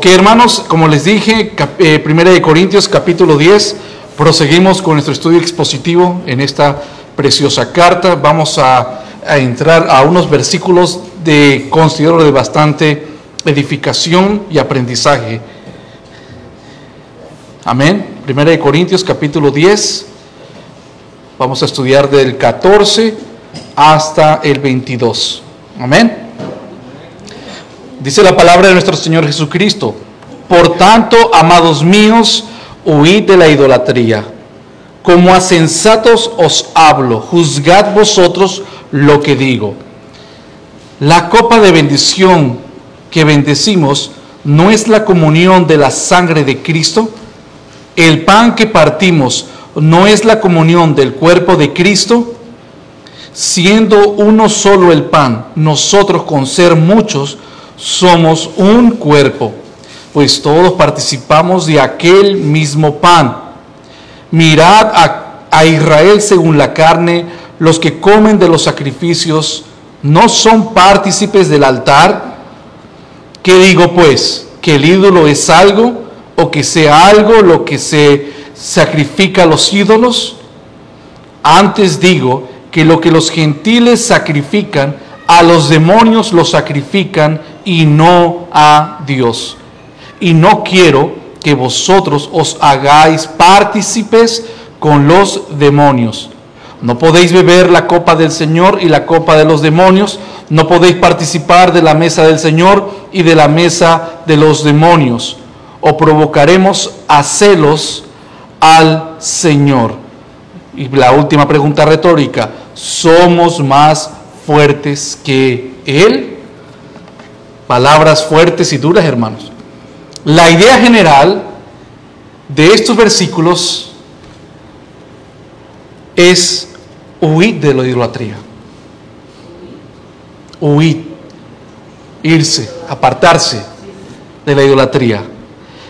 Ok, hermanos, como les dije, eh, Primera de Corintios capítulo 10, proseguimos con nuestro estudio expositivo en esta preciosa carta. Vamos a, a entrar a unos versículos de considero de bastante edificación y aprendizaje. Amén. Primera de Corintios capítulo 10. Vamos a estudiar del 14 hasta el 22. Amén. Dice la palabra de nuestro Señor Jesucristo. Por tanto, amados míos, huid de la idolatría. Como a sensatos os hablo, juzgad vosotros lo que digo. La copa de bendición que bendecimos no es la comunión de la sangre de Cristo. El pan que partimos no es la comunión del cuerpo de Cristo. Siendo uno solo el pan, nosotros con ser muchos somos un cuerpo, pues todos participamos de aquel mismo pan. Mirad a, Israel según la carne, los que comen de los sacrificios no son partícipes del altar. ¿Qué digo pues? ¿Que el ídolo es algo o que sea algo lo que se sacrifica a los ídolos? Antes digo que lo que los gentiles sacrifican, a los demonios lo sacrifican y no a Dios. Y no quiero que vosotros os hagáis partícipes con los demonios. No podéis beber la copa del Señor y la copa de los demonios. No podéis participar de la mesa del Señor y de la mesa de los demonios. O provocaremos a celos al Señor. Y la última pregunta retórica. ¿Somos más fuertes que Él? Palabras fuertes y duras, hermanos. La idea general de estos versículos es huir de la idolatría. Huir, irse, apartarse de la idolatría.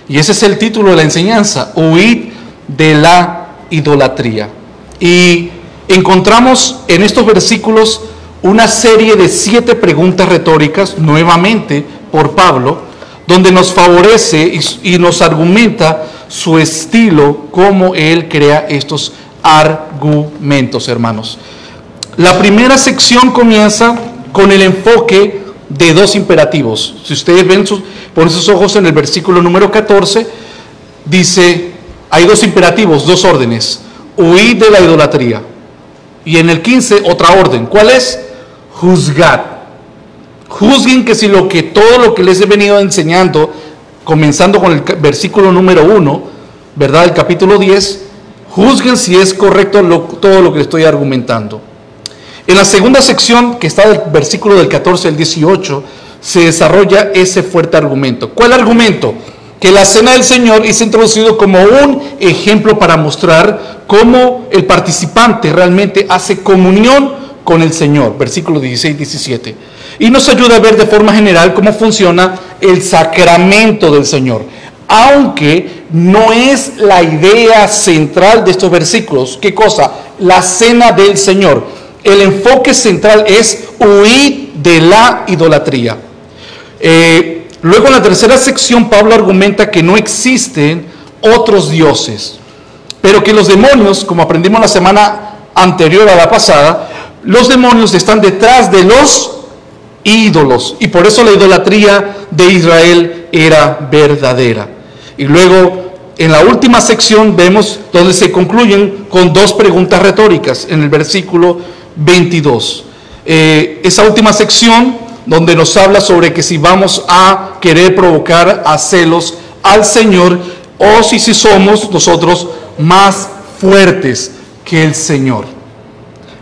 Y ese es el título de la enseñanza, huir de la idolatría. Y encontramos en estos versículos una serie de siete preguntas retóricas, nuevamente por Pablo, donde nos favorece y, nos argumenta su estilo, cómo él crea estos argumentos, hermanos. La primera sección comienza con el enfoque de dos imperativos. Si ustedes ven sus, ponen sus ojos en el versículo número 14, dice, hay dos imperativos, dos órdenes, huir de la idolatría. Y en el 15, otra orden. ¿Cuál es? Juzgad. Juzguen que si lo que todo lo que les he venido enseñando, comenzando con el versículo número 1, ¿verdad? El capítulo 10, juzguen si es correcto todo lo que estoy argumentando. En la segunda sección, que está del versículo del 14 al 18, se desarrolla ese fuerte argumento. ¿Cuál argumento? Que la cena del Señor es introducido como un ejemplo para mostrar cómo el participante realmente hace comunión con el Señor. Versículo 16 17. Y nos ayuda a ver de forma general cómo funciona el sacramento del Señor. Aunque no es la idea central de estos versículos. ¿Qué cosa? La cena del Señor. El enfoque central es huir de la idolatría. Eh, luego en la tercera sección Pablo argumenta que no existen otros dioses, pero que los demonios, como aprendimos la semana anterior a la pasada, los demonios están detrás de los ídolos y por eso la idolatría de Israel era verdadera. Y luego en la última sección vemos donde se concluyen con dos preguntas retóricas en el versículo 22. Eh, esa última sección donde nos habla sobre que si vamos a querer provocar a celos al Señor o si, si somos nosotros más fuertes que el Señor.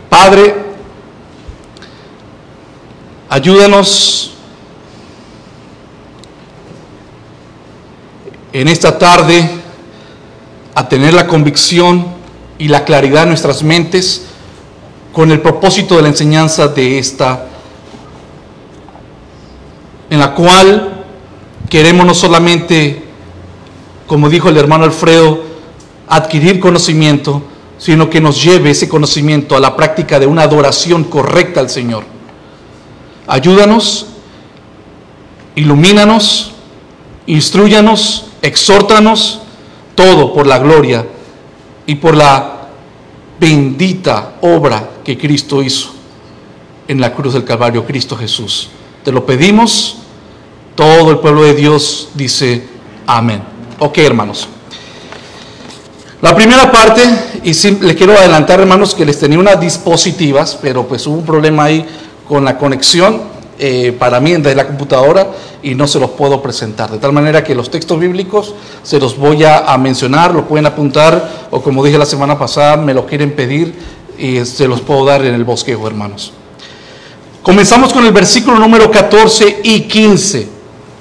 Padre, ayúdanos en esta tarde a tener la convicción y la claridad en nuestras mentes con el propósito de la enseñanza de esta, en la cual queremos no solamente, como dijo el hermano Alfredo, adquirir conocimiento, sino que nos lleve ese conocimiento a la práctica de una adoración correcta al Señor. Ayúdanos, ilumínanos instruyanos, exhórtanos, todo por la gloria y por la bendita obra que Cristo hizo en la cruz del Calvario, Cristo Jesús. Te lo pedimos, todo el pueblo de Dios dice amén. Ok, hermanos. La primera parte, y les quiero adelantar, hermanos, que les tenía unas dispositivas, pero pues hubo un problema ahí con la conexión eh, para mí desde la computadora y no se los puedo presentar. De tal manera que los textos bíblicos se los voy a, mencionar, lo pueden apuntar o como dije la semana pasada, me lo quieren pedir y se los puedo dar en el bosquejo, hermanos. Comenzamos con el versículo número 14 y 15.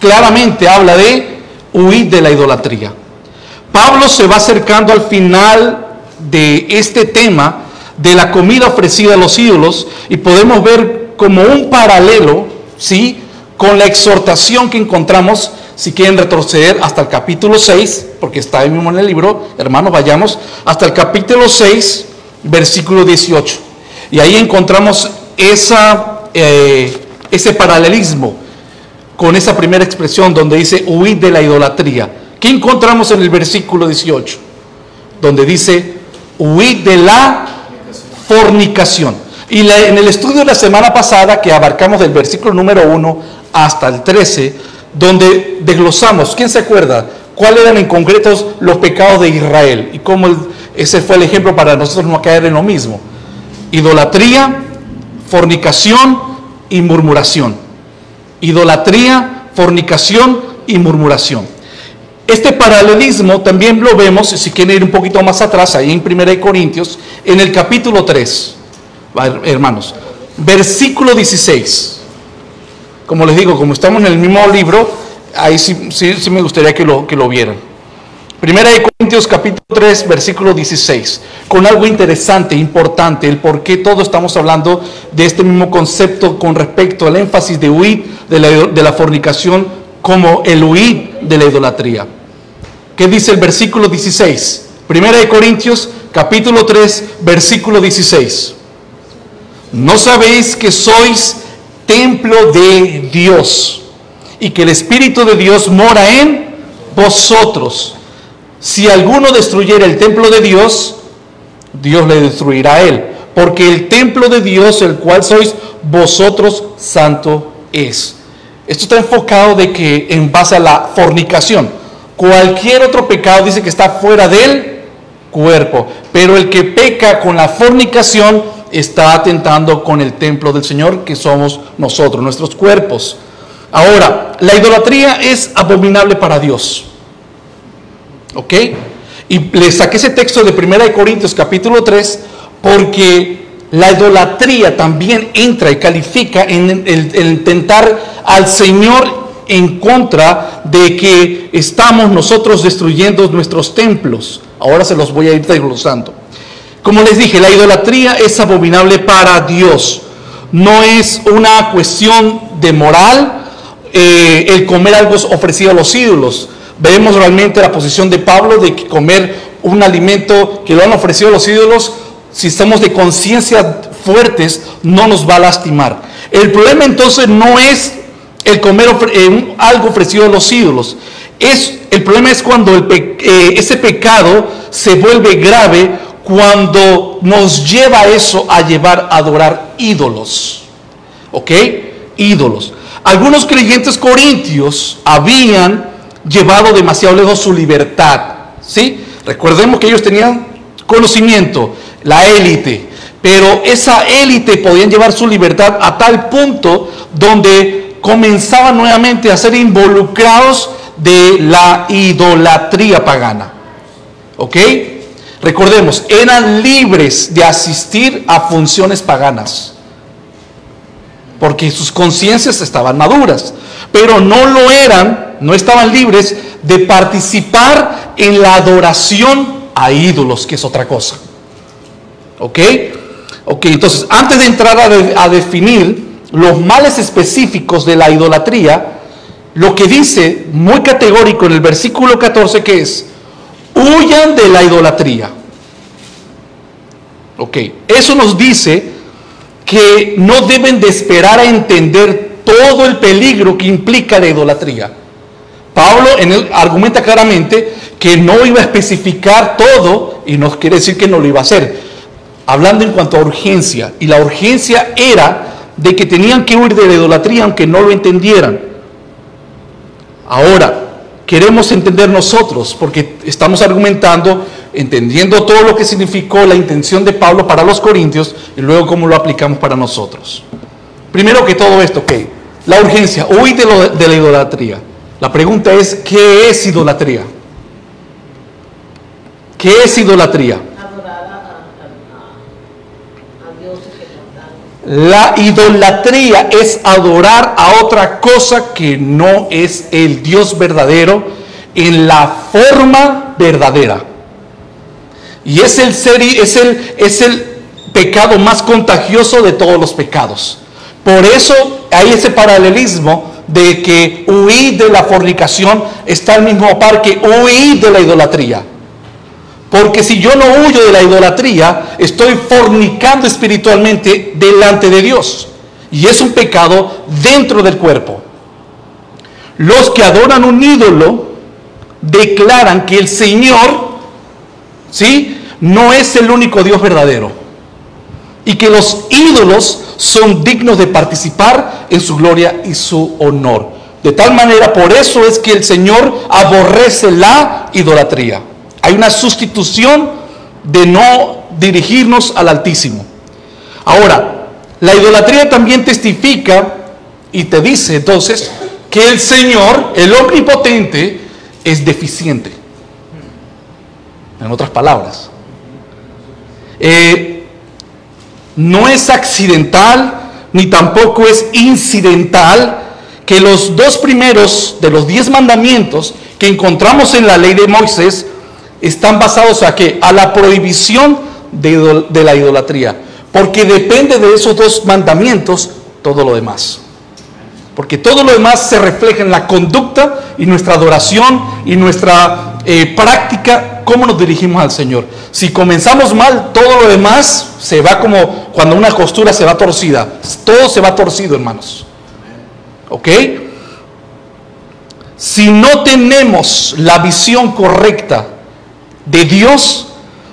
Claramente habla de huir de la idolatría. Pablo se va acercando al final de este tema de la comida ofrecida a los ídolos y podemos ver como un paralelo, ¿sí? Con la exhortación que encontramos, si quieren retroceder hasta el capítulo 6, porque está ahí mismo en el libro, hermanos, vayamos hasta el capítulo 6, versículo 18. Y ahí encontramos esa, eh, ese paralelismo con esa primera expresión donde dice huir de la idolatría. ¿Qué encontramos en el versículo 18? Donde dice, huid de la fornicación. Y en el estudio de la semana pasada, que abarcamos del versículo número 1 hasta el 13, donde desglosamos, ¿quién se acuerda? ¿Cuáles eran en concreto los pecados de Israel? Y cómo ese fue el ejemplo para nosotros no caer en lo mismo. Idolatría, fornicación y murmuración. Idolatría, fornicación y murmuración. Este paralelismo también lo vemos, si quieren ir un poquito más atrás, ahí en 1 Corintios, en el capítulo 3, hermanos, versículo 16. Como les digo, como estamos en el mismo libro, ahí sí, me gustaría que lo, que lo vieran. Primera de Corintios capítulo 3, versículo 16, con algo interesante, importante, el por qué todos estamos hablando de este mismo concepto con respecto al énfasis de huir de la, de la fornicación como el huir de la idolatría. ¿Qué dice el versículo 16? Primera de Corintios, capítulo 3, versículo 16. ¿No sabéis que sois templo de Dios y que el Espíritu de Dios mora en vosotros? Si alguno destruyera el templo de Dios, Dios le destruirá a él, porque el templo de Dios, el cual sois vosotros, santo es. Esto está enfocado de que en base a la fornicación. Cualquier otro pecado dice que está fuera del cuerpo, pero el que peca con la fornicación está atentando con el templo del Señor que somos nosotros, nuestros cuerpos. Ahora, la idolatría es abominable para Dios. ¿Ok? Y le saqué ese texto de 1 Corintios capítulo 3 porque la idolatría también entra y califica en el, el tentar al Señor en contra de que estamos nosotros destruyendo nuestros templos. Ahora se los voy a ir desglosando. Como les dije, la idolatría es abominable para Dios. No es una cuestión de moral eh, el comer algo ofrecido a los ídolos. Vemos realmente la posición de Pablo de que comer un alimento que lo han ofrecido a los ídolos, si estamos de conciencia fuertes, no nos va a lastimar. El problema entonces no es el comer eh, algo ofrecido a los ídolos. Es, el problema es cuando eh, ese pecado se vuelve grave, cuando nos lleva eso a llevar a adorar ídolos. ¿Ok? Ídolos. Algunos creyentes corintios habían llevado demasiado lejos su libertad. ¿Sí? Recordemos que ellos tenían conocimiento, la élite, pero esa élite podían llevar su libertad a tal punto donde comenzaban nuevamente a ser involucrados de la idolatría pagana. ¿Ok? Recordemos, eran libres de asistir a funciones paganas, porque sus conciencias estaban maduras, pero no lo eran, no estaban libres de participar en la adoración a ídolos, que es otra cosa. ¿Ok? Ok, entonces, antes de entrar a, definir los males específicos de la idolatría, lo que dice muy categórico en el versículo 14 que es, huyan de la idolatría. Ok, eso nos dice que no deben de esperar a entender todo el peligro que implica la idolatría Pablo en argumenta claramente que no iba a especificar todo y no quiere decir que no lo iba a hacer. Hablando en cuanto a urgencia, y la urgencia era de que tenían que huir de la idolatría aunque no lo entendieran. Ahora, queremos entender nosotros, porque estamos argumentando, entendiendo todo lo que significó la intención de Pablo para los corintios y luego cómo lo aplicamos para nosotros. Primero que todo esto, ¿qué? La urgencia, huir de, de la idolatría. La pregunta es, ¿qué es idolatría? ¿Qué es idolatría? La idolatría es adorar a otra cosa que no es el Dios verdadero en la forma verdadera. Y es el, ser, es el, es el pecado más contagioso de todos los pecados. Por eso hay ese paralelismo de que huir de la fornicación está al mismo par que huir de la idolatría. Porque si yo no huyo de la idolatría, estoy fornicando espiritualmente delante de Dios. Y es un pecado dentro del cuerpo. Los que adoran un ídolo declaran que el Señor, ¿sí? No es el único Dios verdadero. Y que los ídolos son dignos de participar en su gloria y su honor. De tal manera, por eso es que el Señor aborrece la idolatría. Hay una sustitución de no dirigirnos al Altísimo. Ahora, la idolatría también testifica y te dice entonces que el Señor, el omnipotente, es deficiente. En otras palabras, eh, no es accidental ni tampoco es incidental que los dos primeros de los diez mandamientos que encontramos en la ley de Moisés están basados a qué? A la prohibición de, la idolatría. Porque depende de esos dos mandamientos todo lo demás. Porque todo lo demás se refleja en la conducta y nuestra adoración y nuestra eh, práctica, cómo nos dirigimos al Señor. Si comenzamos mal, todo lo demás se va como cuando una costura se va torcida. Todo se va torcido, hermanos. ¿Ok? Si no tenemos la visión correcta de Dios,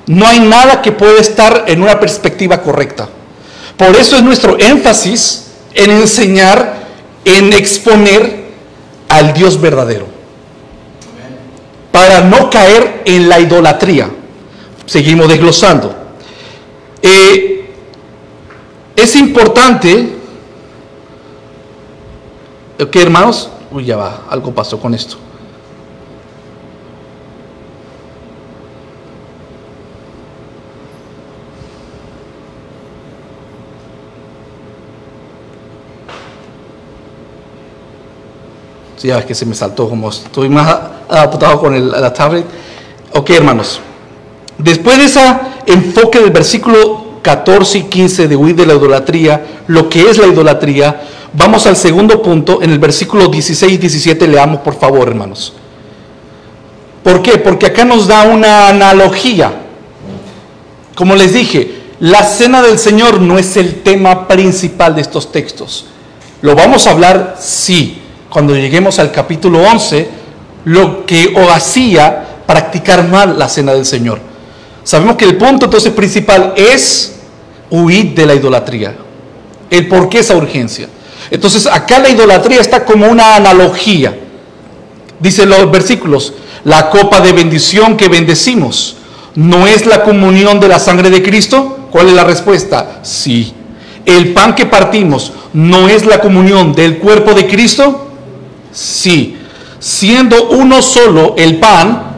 no hay nada que pueda estar en una perspectiva correcta. Por eso es nuestro énfasis en enseñar, en exponer al Dios verdadero. Para no caer en la idolatría. Seguimos desglosando. Eh, es importante, ¿ok hermanos? Uy, ya va, algo pasó con esto. Ya que se me saltó como estoy más adaptado con el, la tablet. Ok, hermanos. Después de ese enfoque del versículo 14 y 15 de huir de la idolatría, lo que es la idolatría, vamos al segundo punto, en el versículo 16 y 17, leamos por favor, hermanos. ¿Por qué? Porque acá nos da una analogía. Como les dije, la cena del Señor no es el tema principal de estos textos. Lo vamos a hablar, sí, cuando lleguemos al capítulo 11, lo que o hacía practicar mal la cena del Señor. Sabemos que el punto entonces principal es huir de la idolatría. El por qué esa urgencia. Entonces acá la idolatría está como una analogía. Dicen los versículos, la copa de bendición que bendecimos, ¿no es la comunión de la sangre de Cristo? ¿Cuál es la respuesta? Sí. ¿El pan que partimos no es la comunión del cuerpo de Cristo? Sí, siendo uno solo el pan,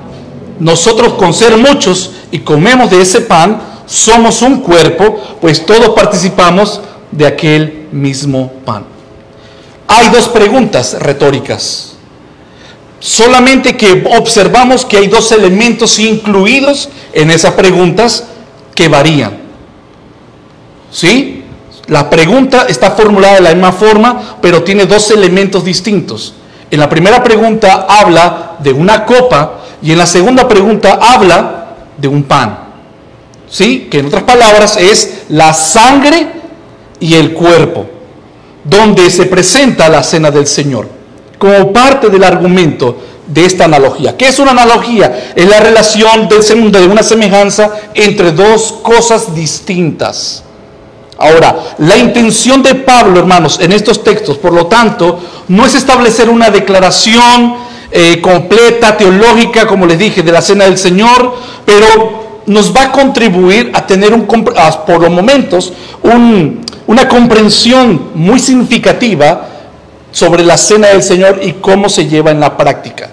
nosotros con ser muchos y comemos de ese pan, somos un cuerpo, pues todos participamos de aquel mismo pan. Hay dos preguntas retóricas. Solamente que observamos que hay dos elementos incluidos en esas preguntas que varían. ¿Sí? La pregunta está formulada de la misma forma, pero tiene dos elementos distintos. En la primera pregunta habla de una copa y en la segunda pregunta habla de un pan. ¿Sí? Que en otras palabras es la sangre y el cuerpo, donde se presenta la cena del Señor, como parte del argumento de esta analogía. ¿Qué es una analogía? Es la relación de una semejanza entre dos cosas distintas. Ahora, la intención de Pablo, hermanos, en estos textos, por lo tanto, no es establecer una declaración eh, completa, teológica, como les dije, de la cena del Señor, pero nos va a contribuir a tener un, por los momentos una comprensión muy significativa sobre la cena del Señor y cómo se lleva en la práctica.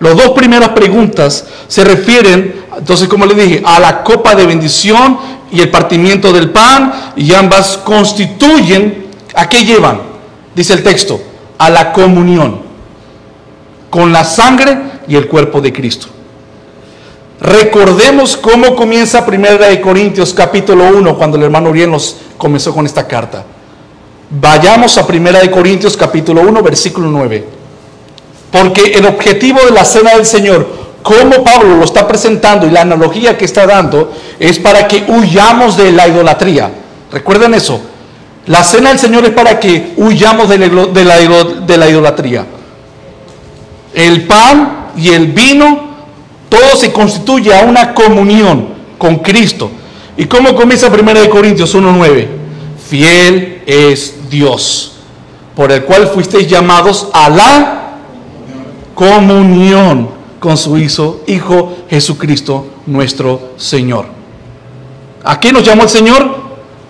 Las dos primeras preguntas se refieren, entonces como le dije, a la copa de bendición y el partimiento del pan, y ambas constituyen, ¿a qué llevan? Dice el texto, a la comunión con la sangre y el cuerpo de Cristo. Recordemos cómo comienza Primera de Corintios capítulo 1 cuando el hermano Uriel nos comenzó con esta carta. Vayamos a Primera de Corintios capítulo 1 versículo 9. Porque el objetivo de la cena del Señor, como Pablo lo está presentando y la analogía que está dando, es para que huyamos de la idolatría. Recuerden eso. La cena del Señor es para que huyamos de la, de la idolatría. El pan y el vino, todo se constituye a una comunión con Cristo. ¿Y cómo comienza 1 Corintios 1.9? Fiel es Dios, por el cual fuisteis llamados a la comunión con su Hijo, Hijo Jesucristo nuestro Señor. ¿A qué nos llamó el Señor?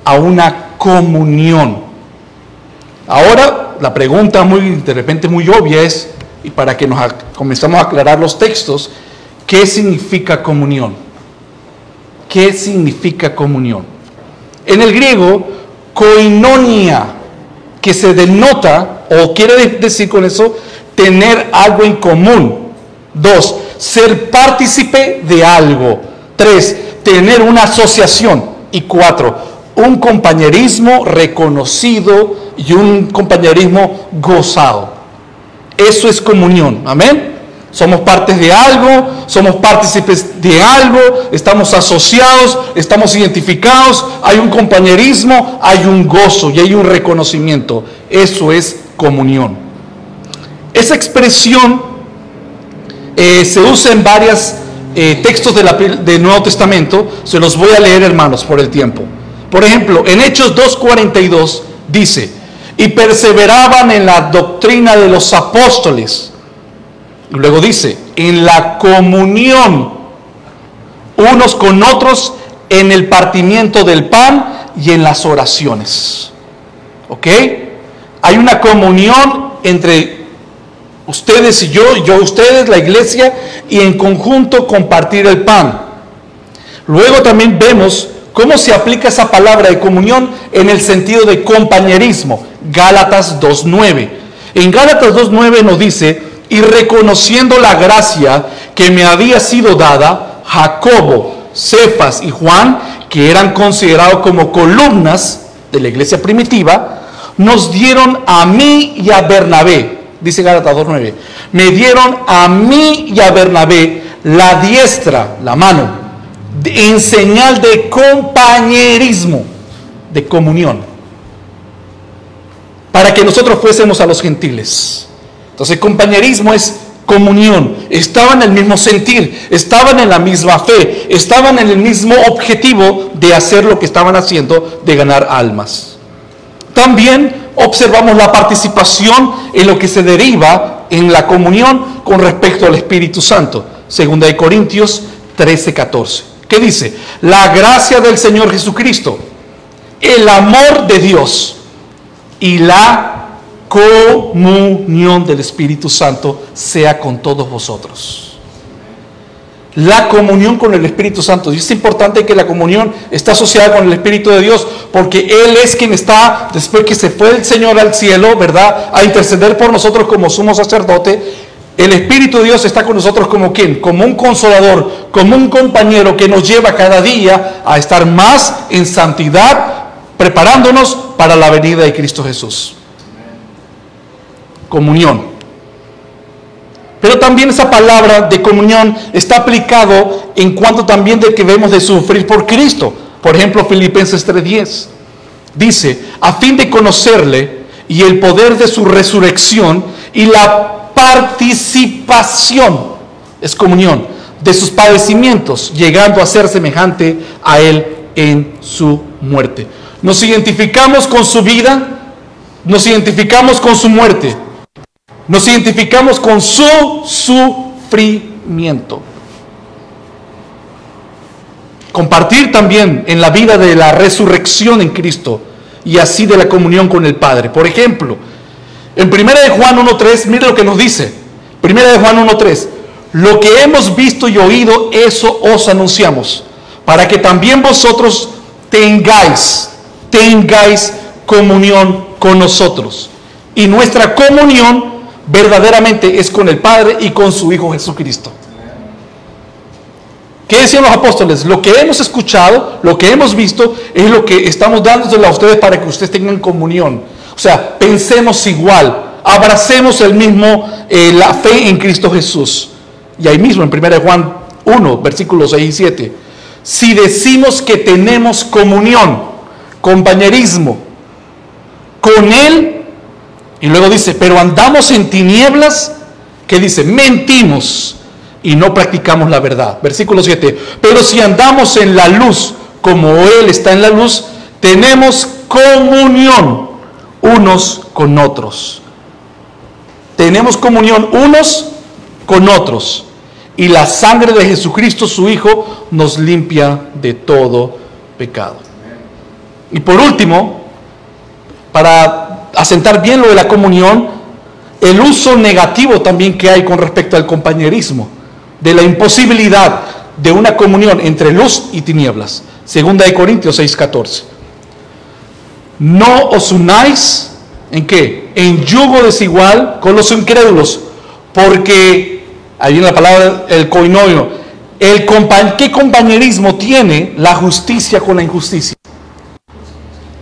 A una comunión. Ahora, la pregunta muy, de repente muy obvia es, y para que nos comenzamos a aclarar los textos, ¿qué significa comunión? ¿Qué significa comunión? En el griego, koinonia, que se denota, o quiere decir con eso, tener algo en común. Dos, ser partícipe de algo. Tres, tener una asociación. Y cuatro, un compañerismo reconocido y un compañerismo gozado. Eso es comunión. Amén. Somos partes de algo, somos partícipes de algo, estamos asociados, estamos identificados, hay un compañerismo, hay un gozo y hay un reconocimiento. Eso es comunión. Esa expresión eh, se usa en varios eh, textos del Nuevo Testamento. Se los voy a leer, hermanos, por el tiempo. Por ejemplo, en Hechos 2.42 dice, y perseveraban en la doctrina de los apóstoles. Luego dice, en la comunión unos con otros, en el partimiento del pan y en las oraciones. ¿Ok? Hay una comunión entre Ustedes y yo, yo ustedes, la iglesia, y en conjunto compartir el pan. Luego también vemos cómo se aplica esa palabra de comunión en el sentido de compañerismo. Gálatas 2.9. En Gálatas 2.9 nos dice, y reconociendo la gracia que me había sido dada, Jacobo, Cefas y Juan, que eran considerados como columnas de la iglesia primitiva, nos dieron a mí y a Bernabé dice Gálatas 2.9, me dieron a mí y a Bernabé la diestra, la mano, en señal de compañerismo, de comunión, para que nosotros fuésemos a los gentiles. Entonces, compañerismo es comunión, estaban en el mismo sentir, estaban en la misma fe, estaban en el mismo objetivo de hacer lo que estaban haciendo, de ganar almas. También observamos la participación en lo que se deriva en la comunión con respecto al Espíritu Santo. Segunda de Corintios 13, 14. ¿Qué dice? La gracia del Señor Jesucristo, el amor de Dios y la comunión del Espíritu Santo sea con todos vosotros la comunión con el Espíritu Santo. Y es importante que la comunión está asociada con el Espíritu de Dios, porque Él es quien está, después que se fue el Señor al cielo, ¿verdad? A interceder por nosotros como sumo sacerdote. El Espíritu de Dios está con nosotros como quien, como un consolador, como un compañero que nos lleva cada día a estar más en santidad, preparándonos para la venida de Cristo Jesús. Comunión. Pero también esa palabra de comunión está aplicado en cuanto también de que debemos de sufrir por Cristo. Por ejemplo, Filipenses 3:10 dice, a fin de conocerle y el poder de su resurrección y la participación, es comunión, de sus padecimientos, llegando a ser semejante a Él en su muerte. Nos identificamos con su vida, nos identificamos con su muerte, nos identificamos con su sufrimiento. Compartir también en la vida de la resurrección en Cristo y así de la comunión con el Padre. Por ejemplo, en 1 de Juan 1.3, mire lo que nos dice. 1 de Juan 1.3, lo que hemos visto y oído, eso os anunciamos, para que también vosotros tengáis, tengáis comunión con nosotros. Y nuestra comunión verdaderamente es con el Padre y con su Hijo Jesucristo. ¿Qué decían los apóstoles? Lo que hemos escuchado, lo que hemos visto, es lo que estamos dándole a ustedes para que ustedes tengan comunión. O sea, pensemos igual, abracemos el mismo, eh, la fe en Cristo Jesús. Y ahí mismo en 1 Juan 1, versículos 6 y 7. Si decimos que tenemos comunión, compañerismo con Él, y luego dice, pero andamos en tinieblas, que dice, mentimos y no practicamos la verdad. Versículo 7. Pero si andamos en la luz, como Él está en la luz, tenemos comunión unos con otros. Tenemos comunión unos con otros. Y la sangre de Jesucristo, su Hijo, nos limpia de todo pecado. Y por último, para asentar bien lo de la comunión, el uso negativo también que hay con respecto al compañerismo, de la imposibilidad de una comunión entre luz y tinieblas. Segunda de Corintios 6:14. No os unáis en qué? En yugo desigual con los incrédulos, porque ahí viene la palabra el coinonio. El ¿Qué compañerismo tiene la justicia con la injusticia?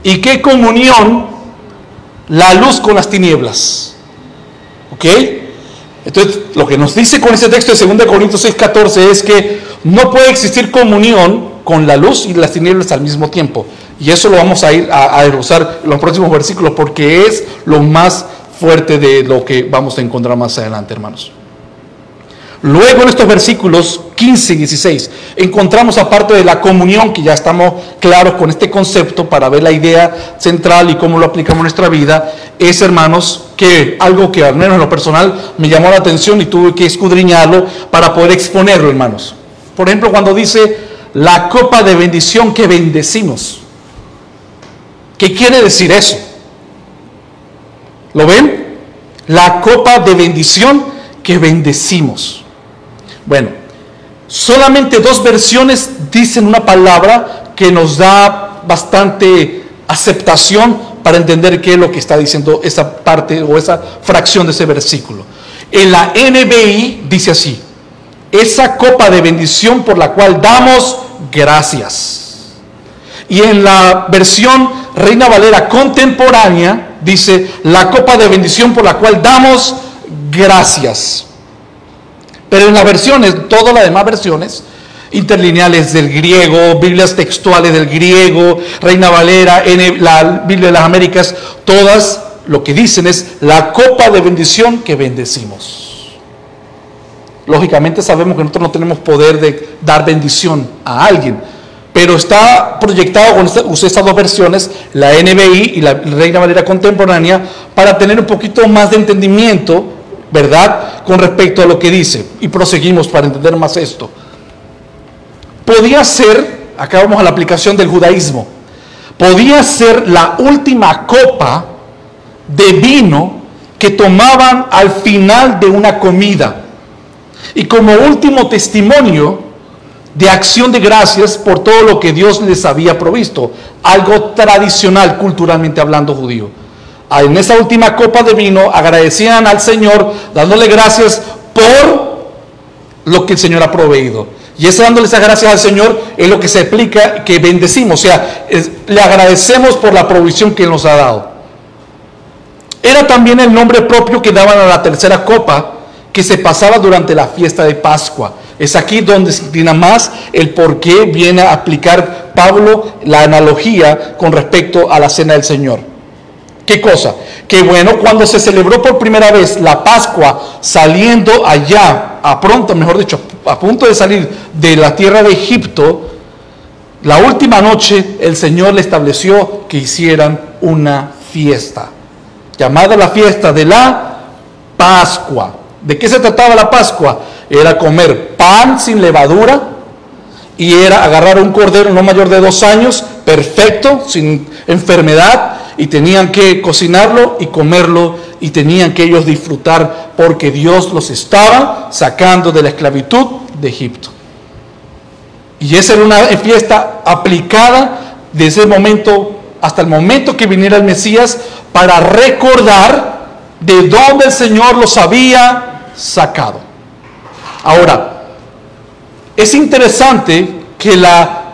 ¿Y qué comunión la luz con las tinieblas? ¿Ok? Entonces, lo que nos dice con ese texto de 2 Corintios 6:14 es que no puede existir comunión con la luz y las tinieblas al mismo tiempo. Y eso lo vamos a ir a, a en los próximos versículos porque es lo más fuerte de lo que vamos a encontrar más adelante, hermanos. Luego en estos versículos 15 y 16 encontramos aparte de la comunión, que ya estamos claros con este concepto para ver la idea central y cómo lo aplicamos en nuestra vida, es hermanos que algo que al menos en lo personal me llamó la atención y tuve que escudriñarlo para poder exponerlo, hermanos. Por ejemplo, cuando dice la copa de bendición que bendecimos. ¿Qué quiere decir eso? ¿Lo ven? La copa de bendición que bendecimos. Bueno, solamente dos versiones dicen una palabra que nos da bastante aceptación para entender qué es lo que está diciendo esa parte o esa fracción de ese versículo. En la NBI dice así, esa copa de bendición por la cual damos gracias. Y en la versión Reina Valera contemporánea dice, la copa de bendición por la cual damos gracias. Pero en las versiones, todas las demás versiones, interlineales del griego, Biblias textuales del griego, Reina Valera, la Biblia de las Américas, todas lo que dicen es la copa de bendición que bendecimos. Lógicamente sabemos que nosotros no tenemos poder de dar bendición a alguien, pero está proyectado con estas dos versiones, la NBI y la Reina Valera contemporánea, para tener un poquito más de entendimiento ¿verdad? Con respecto a lo que dice. Y proseguimos para entender más esto. Podía ser, acá vamos a la aplicación del judaísmo, podía ser la última copa de vino que tomaban al final de una comida. Y como último testimonio de acción de gracias por todo lo que Dios les había provisto. Algo tradicional, culturalmente hablando, judío en esa última copa de vino agradecían al Señor dándole gracias por lo que el Señor ha proveído. Y ese dándole esas gracias al Señor es lo que se explica que bendecimos, o sea, le agradecemos por la provisión que nos ha dado. Era también el nombre propio que daban a la tercera copa que se pasaba durante la fiesta de Pascua. Es aquí donde se inclina más el por qué viene a aplicar Pablo la analogía con respecto a la cena del Señor. ¿Qué cosa? Que bueno, cuando se celebró por primera vez la Pascua saliendo allá, a pronto, mejor dicho, a punto de salir de la tierra de Egipto, la última noche el Señor le estableció que hicieran una fiesta, llamada la fiesta de la Pascua. ¿De qué se trataba la Pascua? Era comer pan sin levadura y era agarrar un cordero no mayor de dos años, perfecto, sin enfermedad, y tenían que cocinarlo y comerlo y tenían que ellos disfrutar porque Dios los estaba sacando de la esclavitud de Egipto. Y esa era una fiesta aplicada desde ese momento hasta el momento que viniera el Mesías para recordar de dónde el Señor los había sacado. Ahora, es interesante que la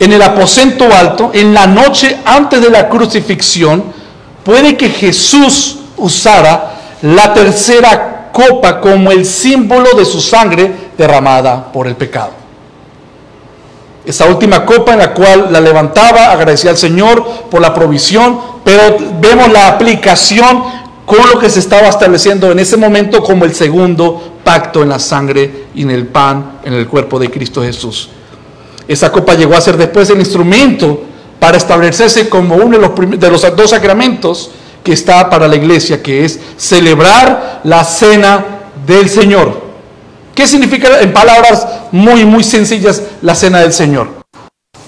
en el aposento alto, en la noche antes de la crucifixión, puede que Jesús usara la tercera copa como el símbolo de su sangre derramada por el pecado. Esa última copa en la cual la levantaba, agradecía al Señor por la provisión, pero vemos la aplicación con lo que se estaba estableciendo en ese momento como el segundo pacto en la sangre y en el pan, en el cuerpo de Cristo Jesús. Esa copa llegó a ser después el instrumento para establecerse como uno de los, de los dos sacramentos que está para la iglesia, que es celebrar la cena del Señor. ¿Qué significa en palabras muy, muy sencillas la cena del Señor?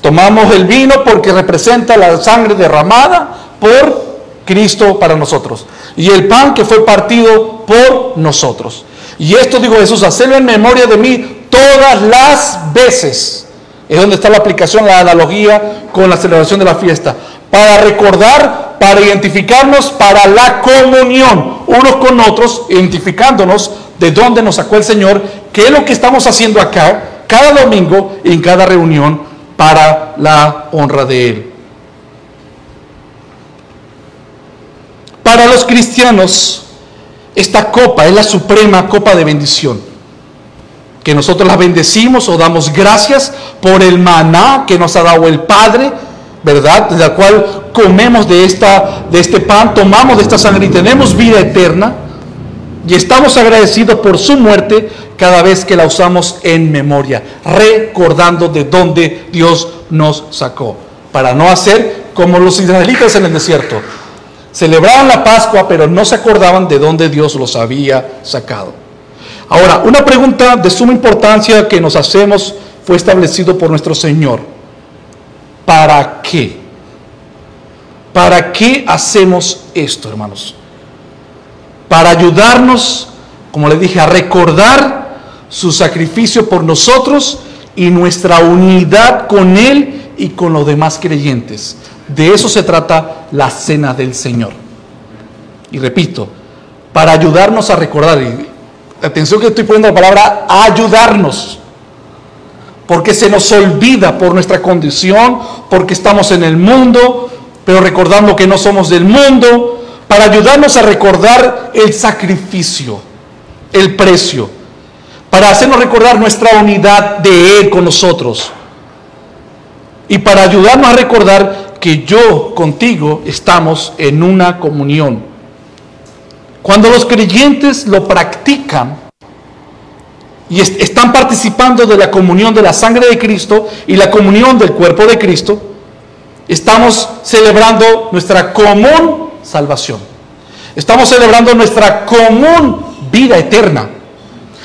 Tomamos el vino porque representa la sangre derramada por Cristo para nosotros. Y el pan que fue partido por nosotros. Y esto digo Jesús, hacerlo en memoria de mí todas las veces es donde está la aplicación, la analogía con la celebración de la fiesta. Para recordar, para identificarnos, para la comunión unos con otros, identificándonos de dónde nos sacó el Señor, qué es lo que estamos haciendo acá, cada domingo, en cada reunión, para la honra de Él. Para los cristianos, esta copa es la suprema copa de bendición que nosotros la bendecimos o damos gracias por el maná que nos ha dado el Padre, ¿verdad? De la cual comemos de, esta, de este pan, tomamos de esta sangre y tenemos vida eterna. Y estamos agradecidos por su muerte cada vez que la usamos en memoria, recordando de dónde Dios nos sacó, para no hacer como los israelitas en el desierto. Celebraban la Pascua, pero no se acordaban de dónde Dios los había sacado. Ahora, una pregunta de suma importancia que nos hacemos fue establecido por nuestro Señor. ¿Para qué? ¿Para qué hacemos esto, hermanos? Para ayudarnos, como le dije, a recordar su sacrificio por nosotros y nuestra unidad con Él y con los demás creyentes. De eso se trata la cena del Señor. Y repito, para ayudarnos a recordar, atención que estoy poniendo la palabra ayudarnos. Porque se nos olvida por nuestra condición, porque estamos en el mundo, pero recordando que no somos del mundo, para ayudarnos a recordar el sacrificio, el precio, para hacernos recordar nuestra unidad de Él con nosotros. Y para ayudarnos a recordar que yo contigo estamos en una comunión. Cuando los creyentes lo practican y están participando de la comunión de la sangre de Cristo y la comunión del cuerpo de Cristo, estamos celebrando nuestra común salvación. Estamos celebrando nuestra común vida eterna.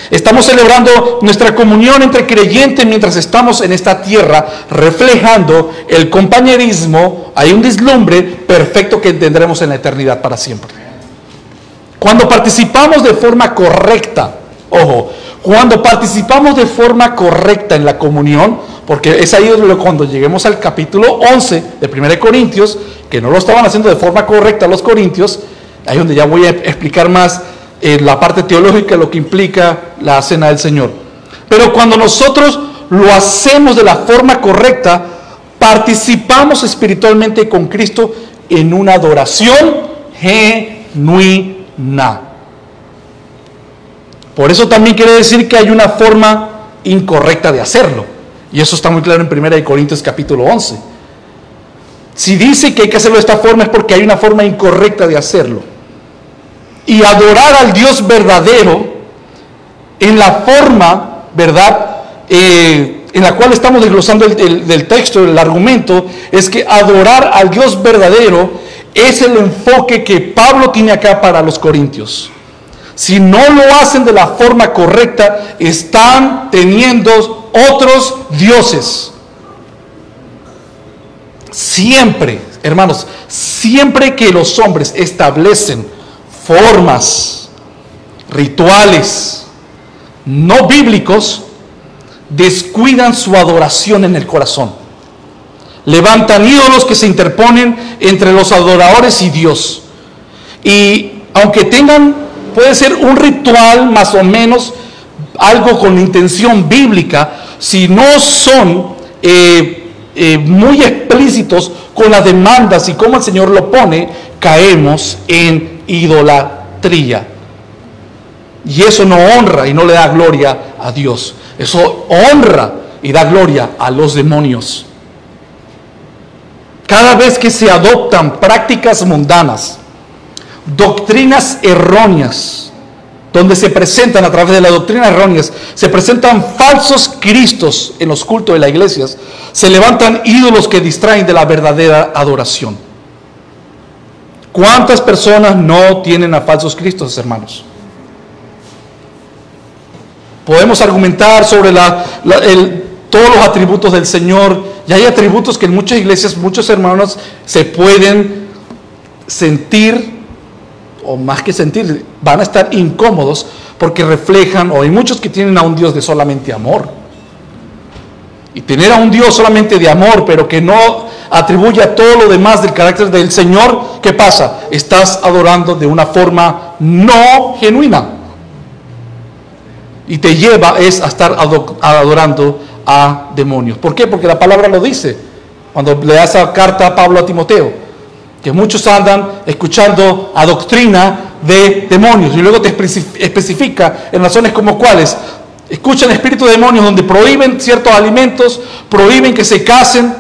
Estamos celebrando nuestra comunión entre creyentes mientras estamos en esta tierra, reflejando el compañerismo, hay un deslumbre perfecto que tendremos en la eternidad para siempre. Cuando participamos de forma correcta, ojo, cuando participamos de forma correcta en la comunión, porque es ahí cuando lleguemos al capítulo 11 de 1 Corintios, que no lo estaban haciendo de forma correcta los corintios, ahí donde ya voy a explicar más eh, la parte teológica, lo que implica la cena del Señor. Pero cuando nosotros lo hacemos de la forma correcta, participamos espiritualmente con Cristo en una adoración genuina. Por eso también quiere decir que hay una forma incorrecta de hacerlo. Y eso está muy claro en 1 Corintios capítulo 11. Si dice que hay que hacerlo de esta forma es porque hay una forma incorrecta de hacerlo. Y adorar al Dios verdadero en la forma, ¿verdad? Eh, en la cual estamos desglosando el, texto, el argumento, es que adorar al Dios verdadero es el enfoque que Pablo tiene acá para los corintios. Si no lo hacen de la forma correcta, están teniendo otros dioses. Siempre, hermanos, siempre que los hombres establecen formas, rituales no bíblicos, descuidan su adoración en el corazón. Levantan ídolos que se interponen entre los adoradores y Dios. Y aunque tengan, puede ser un ritual más o menos, algo con intención bíblica, si no son eh, eh, muy explícitos con las demandas y cómo el Señor lo pone, caemos en idolatría. Y eso no honra y no le da gloria a Dios. Eso honra y da gloria a los demonios. Cada vez que se adoptan prácticas mundanas, doctrinas erróneas, donde se presentan a través de las doctrinas erróneas, se presentan falsos cristos en los cultos de las iglesias, se levantan ídolos que distraen de la verdadera adoración. ¿Cuántas personas no tienen a falsos cristos, hermanos? Podemos argumentar sobre todos los atributos del Señor. Y hay atributos que en muchas iglesias, muchos hermanos se pueden sentir, o más que sentir, van a estar incómodos porque reflejan, o hay muchos que tienen a un Dios de solamente amor. Y tener a un Dios solamente de amor, pero que no atribuye a todo lo demás del carácter del Señor, ¿qué pasa? Estás adorando de una forma no genuina y te lleva es a estar adorando a demonios. ¿Por qué? Porque la palabra lo dice. Cuando le da esa carta a Pablo a Timoteo, que muchos andan escuchando a doctrina de demonios y luego te especifica en razones como cuáles. Escuchan espíritus de demonios donde prohíben ciertos alimentos, prohíben que se casen.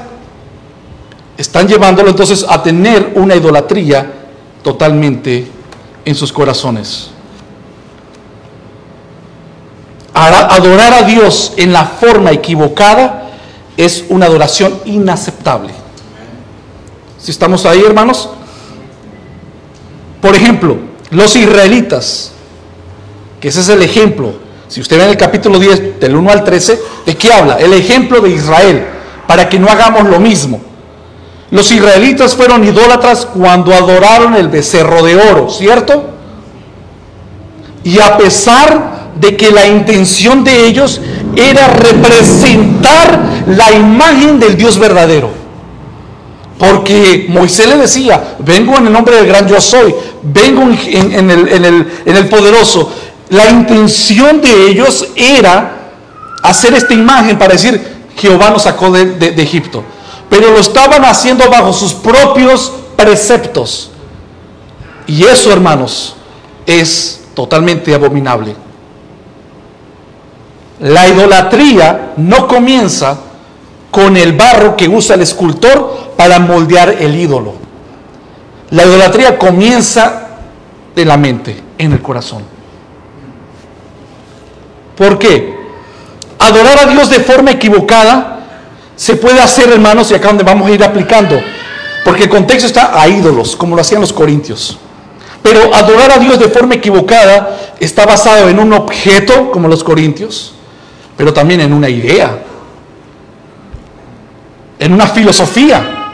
Están llevándolo entonces a tener una idolatría totalmente en sus corazones adorar a Dios en la forma equivocada es una adoración inaceptable. Si estamos ahí, hermanos. Por ejemplo, los israelitas, que ese es el ejemplo. Si usted ve en el capítulo 10, del 1 al 13, ¿de qué habla? El ejemplo de Israel, para que no hagamos lo mismo. Los israelitas fueron idólatras cuando adoraron el becerro de oro, ¿cierto? Y a pesar de que la intención de ellos era representar la imagen del Dios verdadero. Porque Moisés le decía, vengo en el nombre del gran yo soy, vengo en, el, poderoso. La intención de ellos era hacer esta imagen para decir, Jehová nos sacó de, de Egipto. Pero lo estaban haciendo bajo sus propios preceptos. Y eso, hermanos, es totalmente abominable. La idolatría no comienza con el barro que usa el escultor para moldear el ídolo. La idolatría comienza de la mente, en el corazón. ¿Por qué? Adorar a Dios de forma equivocada se puede hacer, hermanos, y acá donde vamos a ir aplicando, porque el contexto está a ídolos, como lo hacían los corintios. Pero adorar a Dios de forma equivocada está basado en un objeto, como los corintios, pero también en una idea, en una filosofía,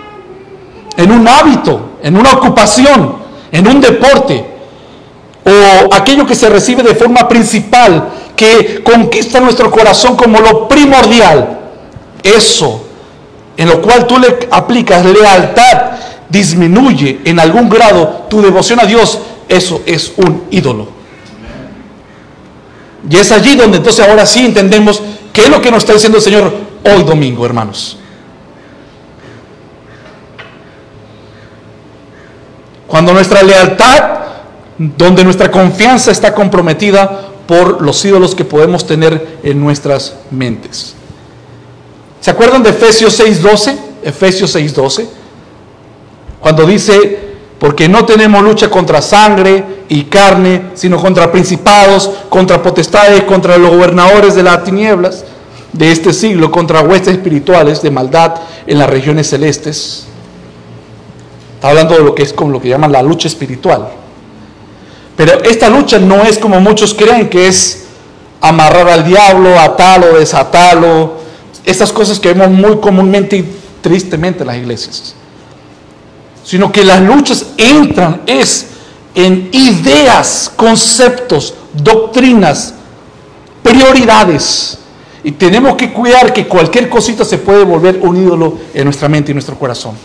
en un hábito, en una ocupación, en un deporte, o aquello que se recibe de forma principal, que conquista nuestro corazón como lo primordial. Eso, en lo cual tú le aplicas lealtad, disminuye en algún grado tu devoción a Dios, eso es un ídolo. Y es allí donde entonces ahora sí entendemos qué es lo que nos está diciendo el Señor hoy domingo, hermanos. Cuando nuestra lealtad, donde nuestra confianza está comprometida por los ídolos que podemos tener en nuestras mentes. ¿Se acuerdan de Efesios 6:12? Efesios 6:12. Cuando dice, porque no tenemos lucha contra sangre y carne, sino contra principados, contra potestades, contra los gobernadores de las tinieblas de este siglo, contra huestes espirituales de maldad en las regiones celestes. Está hablando de lo que es como lo que llaman la lucha espiritual. Pero esta lucha no es como muchos creen que es amarrar al diablo, atarlo, desatarlo, esas cosas que vemos muy comúnmente y tristemente en las iglesias. Sino que las luchas entran es en ideas, conceptos, doctrinas, prioridades. Y tenemos que cuidar que cualquier cosita se puede volver un ídolo en nuestra mente y nuestro corazón.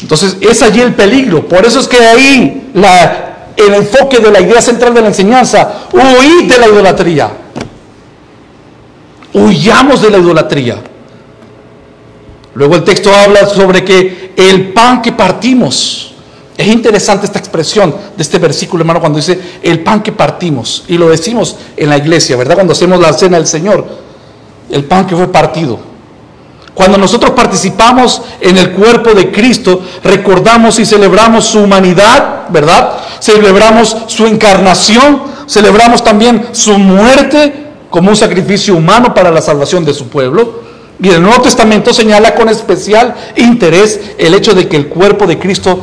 Entonces es allí el peligro. Por eso es que ahí el enfoque de la idea central de la enseñanza, huir de la idolatría. Huyamos de la idolatría. Luego el texto habla sobre que el pan que partimos, es interesante esta expresión de este versículo, hermano, cuando dice el pan que partimos. Y lo decimos en la iglesia, ¿verdad? Cuando hacemos la cena del Señor. El pan que fue partido. Cuando nosotros participamos en el cuerpo de Cristo, recordamos y celebramos su humanidad, ¿verdad? Celebramos su encarnación, celebramos también su muerte como un sacrificio humano para la salvación de su pueblo. Y el Nuevo Testamento señala con especial interés el hecho de que el cuerpo de Cristo,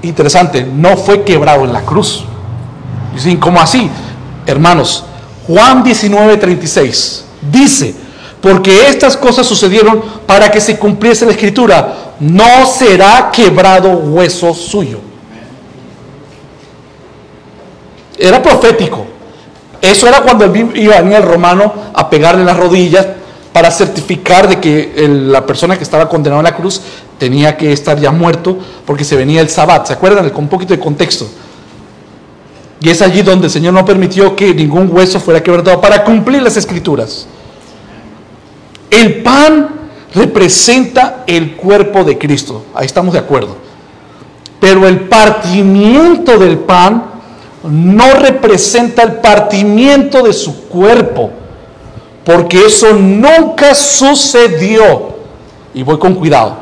interesante, no fue quebrado en la cruz. Dicen, ¿cómo así? Hermanos, Juan 19, 36 dice, porque estas cosas sucedieron para que se cumpliese la escritura, no será quebrado hueso suyo. Era profético. Eso era cuando iba el romano a pegarle las rodillas para certificar de que la persona que estaba condenada a la cruz tenía que estar ya muerto porque se venía el sabbat. ¿Se acuerdan? Con un poquito de contexto. Y es allí donde el Señor no permitió que ningún hueso fuera quebrantado para cumplir las escrituras. El pan representa el cuerpo de Cristo, ahí estamos de acuerdo. Pero el partimiento del pan no representa el partimiento de su cuerpo, porque eso nunca sucedió. Y voy con cuidado.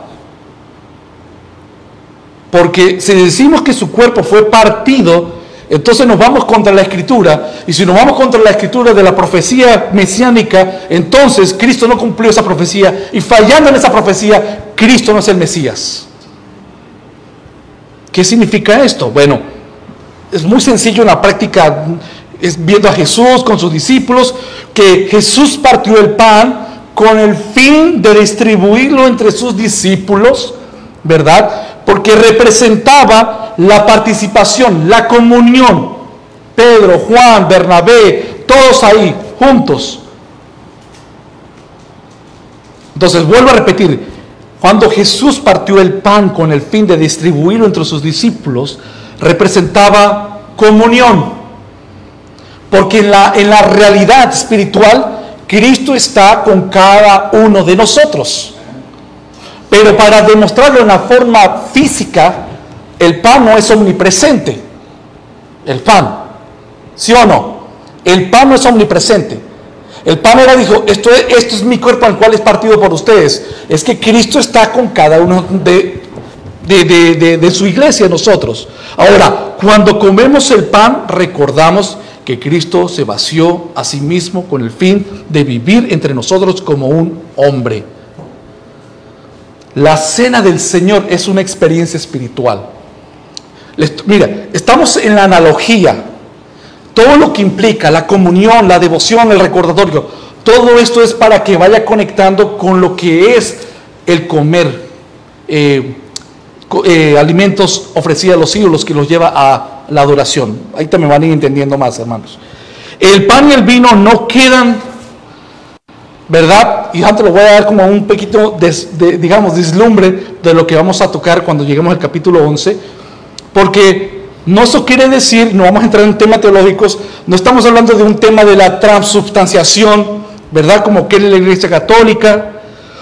Porque si decimos que su cuerpo fue partido, entonces nos vamos contra la escritura. Y si nos vamos contra la escritura de la profecía mesiánica, entonces Cristo no cumplió esa profecía. Y fallando en esa profecía, Cristo no es el Mesías. ¿Qué significa esto? Bueno, es muy sencillo en la práctica, es viendo a Jesús con sus discípulos, que Jesús partió el pan con el fin de distribuirlo entre sus discípulos, ¿verdad? Porque representaba la participación, la comunión. Pedro, Juan, Bernabé, todos ahí, juntos. Entonces, vuelvo a repetir, cuando Jesús partió el pan con el fin de distribuirlo entre sus discípulos, representaba comunión. Porque en la, en la realidad espiritual, Cristo está con cada uno de nosotros. Pero para demostrarlo en la forma física, el pan no es omnipresente. El pan. ¿Sí o no? El pan no es omnipresente. El pan era, dijo, esto es, mi cuerpo al cual es partido por ustedes. Es que Cristo está con cada uno de, de, su iglesia, nosotros. Ahora, cuando comemos el pan, recordamos que Cristo se vació a sí mismo con el fin de vivir entre nosotros como un hombre. La cena del Señor es una experiencia espiritual. Mira, estamos en la analogía. Todo lo que implica la comunión, la devoción, el recordatorio, todo esto es para que vaya conectando con lo que es el comer eh, eh, alimentos ofrecidos a los ídolos que los lleva a la adoración. Ahí también van a ir entendiendo más, hermanos. El pan y el vino no quedan, ¿verdad? Y antes lo voy a dar como un poquito, de, digamos, deslumbre de lo que vamos a tocar cuando lleguemos al capítulo 11 porque no eso quiere decir, no vamos a entrar en temas teológicos, no estamos hablando de un tema de la transubstanciación, ¿verdad? Como quiere la Iglesia Católica,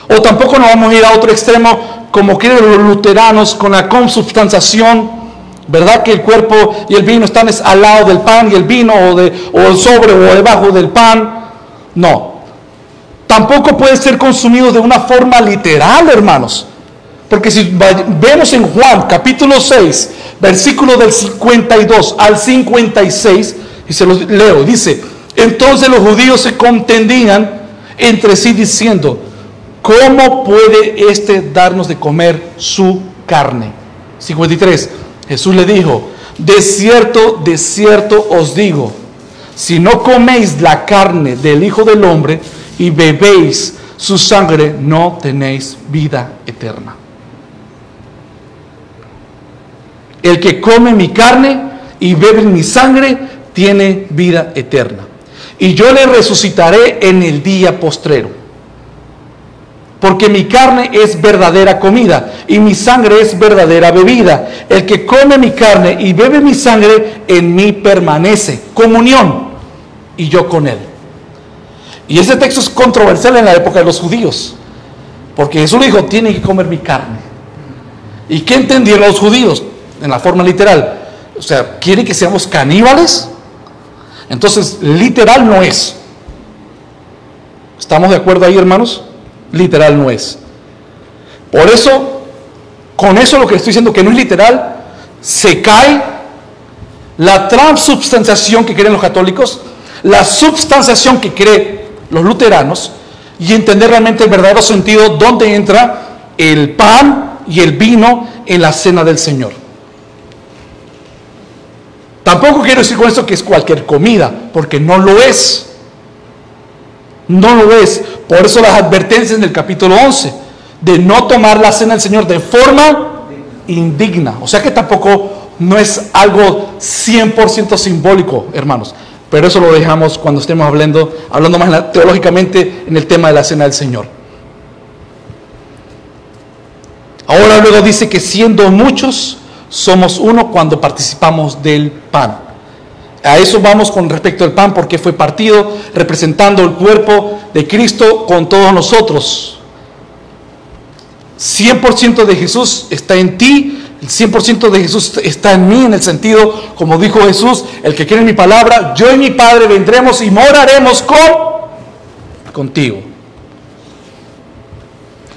o tampoco nos vamos a ir a otro extremo como quieren los luteranos con la consubstanciación, ¿verdad? Que el cuerpo y el vino están al lado del pan y el vino o, de, o sobre o debajo del pan. No. Tampoco puede ser consumido de una forma literal, hermanos. Porque si vemos en Juan capítulo 6, versículo del 52 al 56, y se los leo, dice, entonces los judíos se contendían entre sí diciendo, ¿cómo puede éste darnos de comer su carne? 53, Jesús le dijo, de cierto, de cierto os digo, si no coméis la carne del Hijo del Hombre y bebéis su sangre, no tenéis vida eterna. El que come mi carne y bebe mi sangre tiene vida eterna. Y yo le resucitaré en el día postrero. Porque mi carne es verdadera comida y mi sangre es verdadera bebida. El que come mi carne y bebe mi sangre, en mí permanece. Comunión. Y yo con él. Y ese texto es controversial en la época de los judíos. Porque Jesús dijo, tiene que comer mi carne. ¿Y qué entendieron los judíos? en la forma literal. O sea, ¿quiere que seamos caníbales? Entonces, literal no es. ¿Estamos de acuerdo ahí, hermanos? Literal no es. Por eso, con eso lo que estoy diciendo que no es literal, se cae la transubstanciación que creen los católicos, la substanciación que creen los luteranos, y entender realmente el verdadero sentido donde entra el pan y el vino en la cena del Señor. Tampoco quiero decir con esto que es cualquier comida, porque no lo es. No lo es. Por eso las advertencias en el capítulo 11, de no tomar la cena del Señor de forma indigna. O sea que tampoco no es algo 100% simbólico, hermanos. Pero eso lo dejamos cuando estemos hablando, hablando más teológicamente en el tema de la cena del Señor. Ahora luego dice que siendo muchos, somos uno cuando participamos del pan. A eso vamos con respecto al pan porque fue partido representando el cuerpo de Cristo con todos nosotros. 100% de Jesús está en ti, el 100% de Jesús está en mí en el sentido, como dijo Jesús, el que quiere mi palabra, yo y mi Padre vendremos y moraremos con contigo.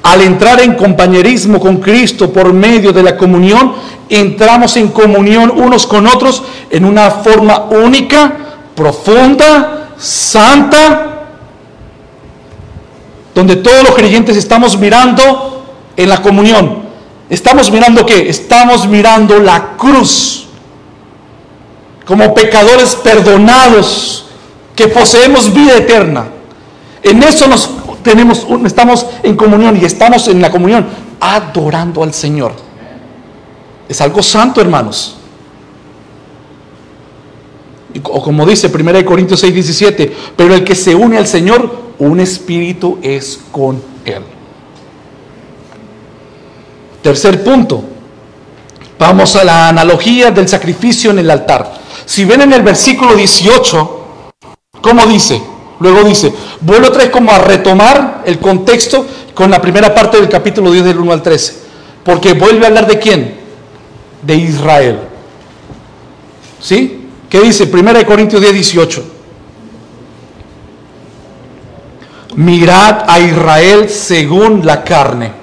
Al entrar en compañerismo con Cristo por medio de la comunión, entramos en comunión unos con otros en una forma única, profunda, santa, donde todos los creyentes estamos mirando en la comunión. ¿Estamos mirando qué? Estamos mirando la cruz. Como pecadores perdonados que poseemos vida eterna. En eso nos tenemos, estamos en comunión y estamos en la comunión adorando al Señor. Es algo santo, hermanos. O como dice 1 Corintios 6, 17, pero el que se une al Señor, un espíritu es con Él. Tercer punto, vamos a la analogía del sacrificio en el altar. Si ven en el versículo 18, ¿cómo dice? Luego dice, vuelvo otra vez como a retomar el contexto con la primera parte del capítulo 10 del 1 al 13. Porque vuelve a hablar de quién? De Israel. ¿Sí? ¿Qué dice? 1 Corintios 10, 18. Mirad a Israel según la carne.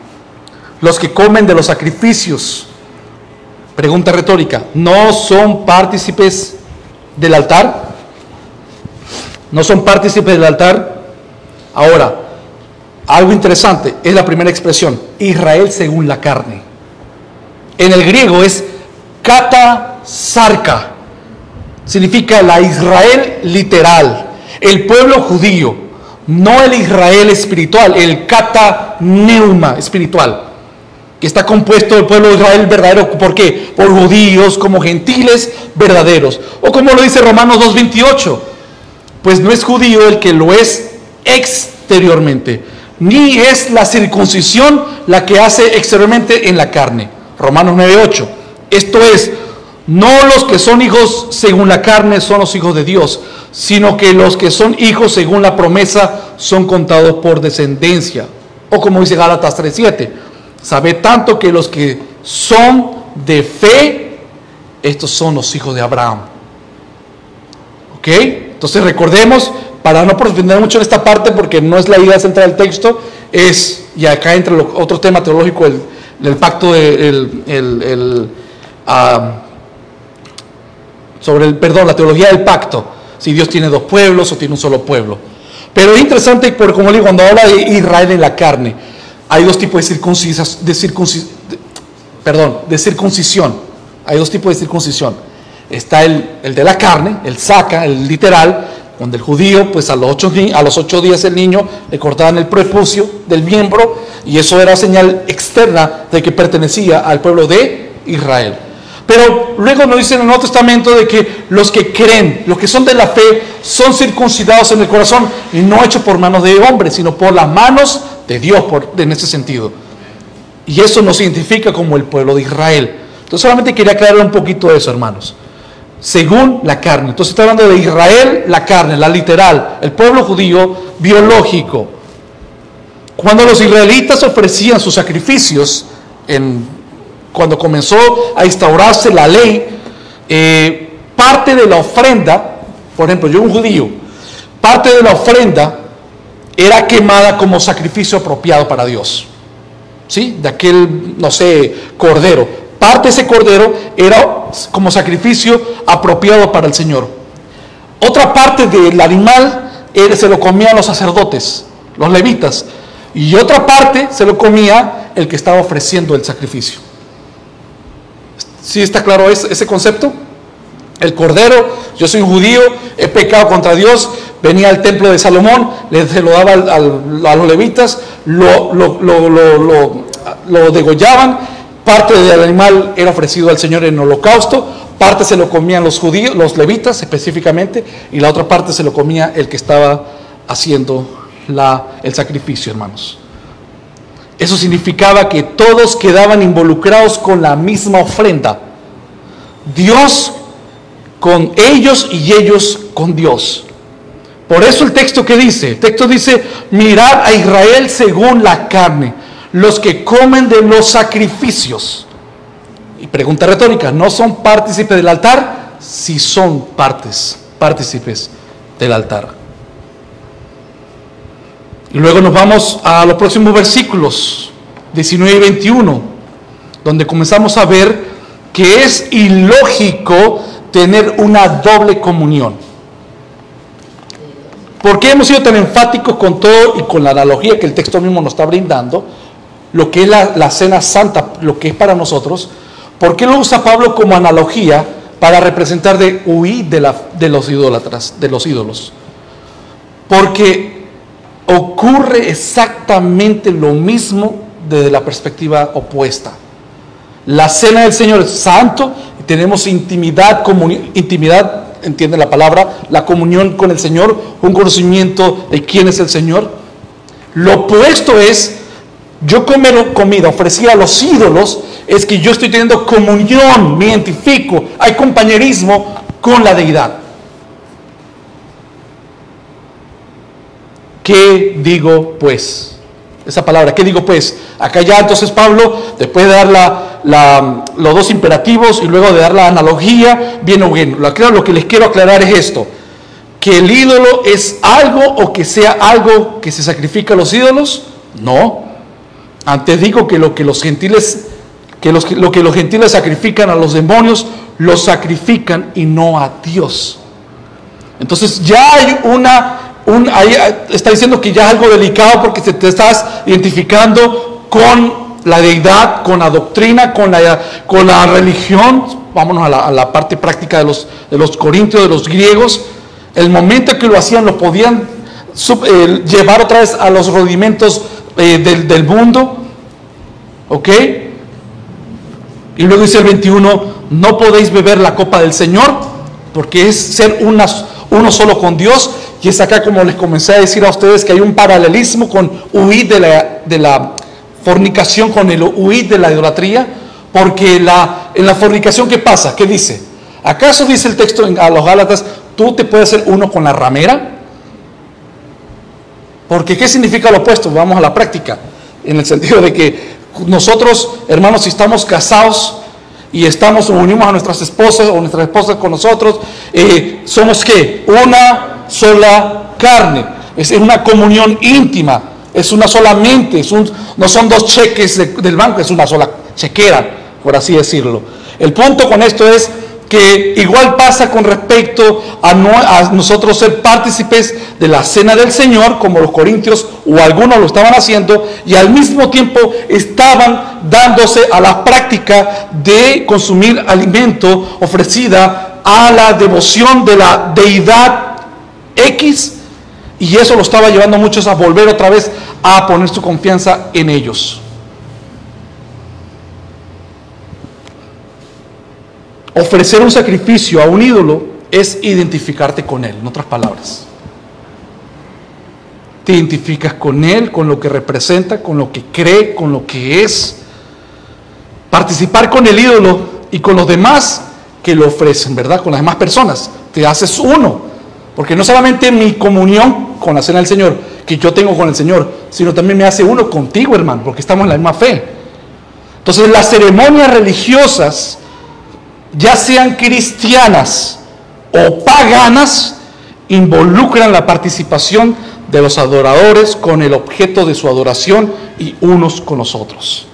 Los que comen de los sacrificios. Pregunta retórica. ¿No son partícipes del altar? no son partícipes del altar. Ahora, algo interesante es la primera expresión, Israel según la carne. En el griego es sarca significa la Israel literal, el pueblo judío, no el Israel espiritual, el neuma espiritual, que está compuesto del pueblo de Israel verdadero, ¿por qué? Por judíos como gentiles verdaderos. O como lo dice Romanos 2.28, pues no es judío el que lo es exteriormente, ni es la circuncisión la que hace exteriormente en la carne. Romanos 9:8. Esto es, no los que son hijos según la carne son los hijos de Dios, sino que los que son hijos según la promesa son contados por descendencia. O como dice Gálatas 3:7, sabe tanto que los que son de fe, estos son los hijos de Abraham. ¿Ok? Entonces recordemos, para no profundizar mucho en esta parte, porque no es la idea central del texto, es, y acá entra otro tema teológico, el pacto, de, ah, sobre el, perdón, la teología del pacto, si Dios tiene dos pueblos o tiene un solo pueblo. Pero es interesante, porque como digo, cuando habla de Israel en la carne, hay dos tipos de circuncisión, de circuncis, perdón, de circuncisión. Hay dos tipos de circuncisión. Está el, el de la carne, el saca, el literal, donde el judío, pues a los, ocho, a los ocho días el niño le cortaban el prepucio del miembro y eso era señal externa de que pertenecía al pueblo de Israel. Pero luego nos dice en el Nuevo Testamento de que los que creen, los que son de la fe, son circuncidados en el corazón y no hecho por manos de hombres, sino por las manos de Dios en ese sentido. Y eso nos identifica como el pueblo de Israel. Entonces solamente quería aclarar un poquito eso, hermanos según la carne. Entonces está hablando de Israel, la carne, la literal, el pueblo judío biológico. Cuando los israelitas ofrecían sus sacrificios, en, cuando comenzó a instaurarse la ley, eh, parte de la ofrenda, por ejemplo, yo un judío, parte de la ofrenda era quemada como sacrificio apropiado para Dios. ¿Sí? De aquel, no sé, cordero parte de ese cordero era como sacrificio apropiado para el Señor. Otra parte del animal se lo comían los sacerdotes, los levitas. Y otra parte se lo comía el que estaba ofreciendo el sacrificio. ¿Sí está claro ese, concepto? El cordero, yo soy judío, he pecado contra Dios, venía al templo de Salomón, le, se lo daba a los levitas, lo, lo, lo, lo degollaban Parte del animal era ofrecido al Señor en holocausto, parte se lo comían los judíos, los levitas específicamente, y la otra parte se lo comía el que estaba haciendo la, el sacrificio, hermanos. Eso significaba que todos quedaban involucrados con la misma ofrenda. Dios con ellos y ellos con Dios. Por eso el texto que dice, el texto dice, mirad a Israel según la carne los que comen de los sacrificios. Y pregunta retórica, ¿no son partícipes del altar? Si son partes, partícipes del altar. Y luego nos vamos a los próximos versículos, 19 y 21, donde comenzamos a ver que es ilógico tener una doble comunión. ¿Por qué hemos sido tan enfáticos con todo y con la analogía que el texto mismo nos está brindando? lo que es la, cena santa, lo que es para nosotros, ¿por qué lo usa Pablo como analogía para representar de huir de, la, de los idólatras, de los ídolos? Porque ocurre exactamente lo mismo desde la perspectiva opuesta. La cena del Señor es santo, y tenemos intimidad, intimidad, entiende la palabra, la comunión con el Señor, un conocimiento de quién es el Señor. Lo opuesto es yo comer comida ofrecida a los ídolos es que yo estoy teniendo comunión, me identifico, hay compañerismo con la deidad. ¿Qué digo pues? Esa palabra, ¿qué digo pues? Acá ya entonces Pablo, después de dar los dos imperativos y luego de dar la analogía, viene bien. Lo, lo que les quiero aclarar es esto, que el ídolo es algo o que sea algo que se sacrifica a los ídolos, no. Antes digo que lo que los gentiles, que los, lo que los gentiles sacrifican a los demonios, los sacrifican y no a Dios. Entonces ya hay una, ahí está diciendo que ya es algo delicado porque te, estás identificando con la deidad, con la doctrina, con la, religión. Vámonos a la, parte práctica de los, de los corintios, de los griegos. El momento que lo hacían lo podían eh, llevar otra vez a los rudimentos eh, del, mundo. ¿Ok? Y luego dice el 21, no podéis beber la copa del Señor, porque es ser uno solo con Dios. Y es acá como les comencé a decir a ustedes que hay un paralelismo con huir de la, fornicación, con el huir de la idolatría. Porque en la fornicación, ¿qué pasa? ¿Qué dice? ¿Acaso dice el texto a los Gálatas, tú te puedes hacer uno con la ramera? Porque ¿qué significa lo opuesto? Vamos a la práctica, en el sentido de que nosotros, hermanos, si estamos casados y estamos, unimos a nuestras esposas o nuestras esposas con nosotros, eh, somos qué? Una sola carne. Es una comunión íntima. es una solamente, es un, no son dos cheques del banco, es una sola chequera, por así decirlo. El punto con esto es que igual pasa con respecto a, a, nosotros ser partícipes de la cena del Señor, como los corintios o algunos lo estaban haciendo, y al mismo tiempo estaban dándose a la práctica de consumir alimento ofrecida a la devoción de la deidad X, y eso lo estaba llevando a muchos a volver otra vez a poner su confianza en ellos. Ofrecer un sacrificio a un ídolo es identificarte con él, en otras palabras. Te identificas con él, con lo que representa, con lo que cree, con lo que es. Participar con el ídolo y con los demás que lo ofrecen, ¿verdad? Con las demás personas. Te haces uno. Porque no solamente mi comunión con la cena del Señor, que yo tengo con el Señor, sino también me hace uno contigo, hermano, porque estamos en la misma fe. Entonces las ceremonias religiosas ya sean cristianas o paganas, involucran la participación de los adoradores con el objeto de su adoración y unos con los otros.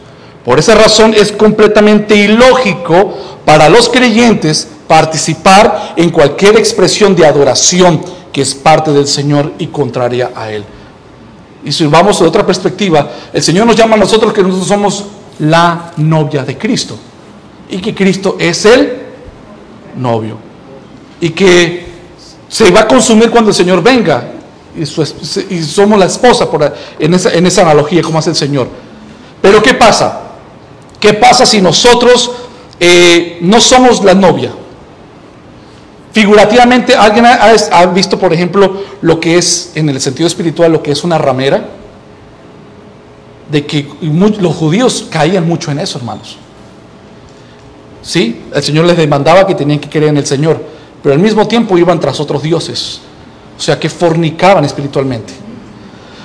Por esa razón es completamente ilógico para los creyentes participar en cualquier expresión de adoración que es parte del Señor y contraria a Él. Y si vamos de otra perspectiva, el Señor nos llama a nosotros que nosotros somos la novia de Cristo y que Cristo es el novio y que se va a consumir cuando el Señor venga y, somos la esposa por, en, esa, en esa analogía como hace el Señor. Pero ¿qué pasa? ¿Qué pasa si nosotros eh, no somos la novia? Figurativamente, ¿alguien ha, ha, visto, por ejemplo, lo que es, en el sentido espiritual, lo que es una ramera? De que los judíos caían mucho en eso, hermanos. Sí, el Señor les demandaba que tenían que creer en el Señor, pero al mismo tiempo iban tras otros dioses, o sea que fornicaban espiritualmente.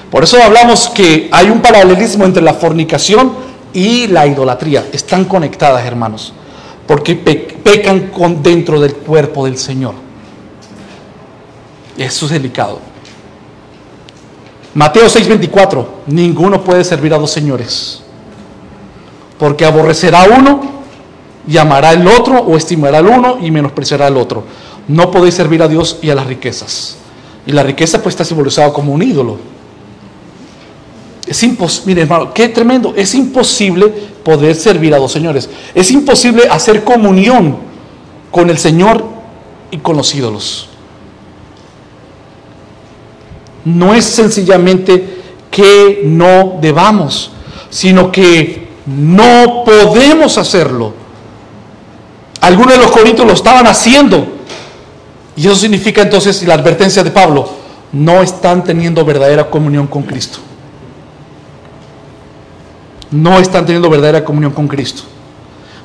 Por eso hablamos que hay un paralelismo entre la fornicación y la idolatría. Están conectadas, hermanos, porque pecan con dentro del cuerpo del Señor. Eso es delicado. Mateo 6:24, ninguno puede servir a dos señores, porque aborrecerá uno y amará al otro o estimará al uno y menospreciará al otro. No podéis servir a Dios y a las riquezas. Y la riqueza pues está simbolizada como un ídolo. Es imposible, mire hermano, qué tremendo. Es imposible poder servir a dos señores. Es imposible hacer comunión con el Señor y con los ídolos. No es sencillamente que no debamos, sino que no podemos hacerlo algunos de los corintios lo estaban haciendo. Y eso significa entonces la advertencia de Pablo, no están teniendo verdadera comunión con Cristo. No están teniendo verdadera comunión con Cristo.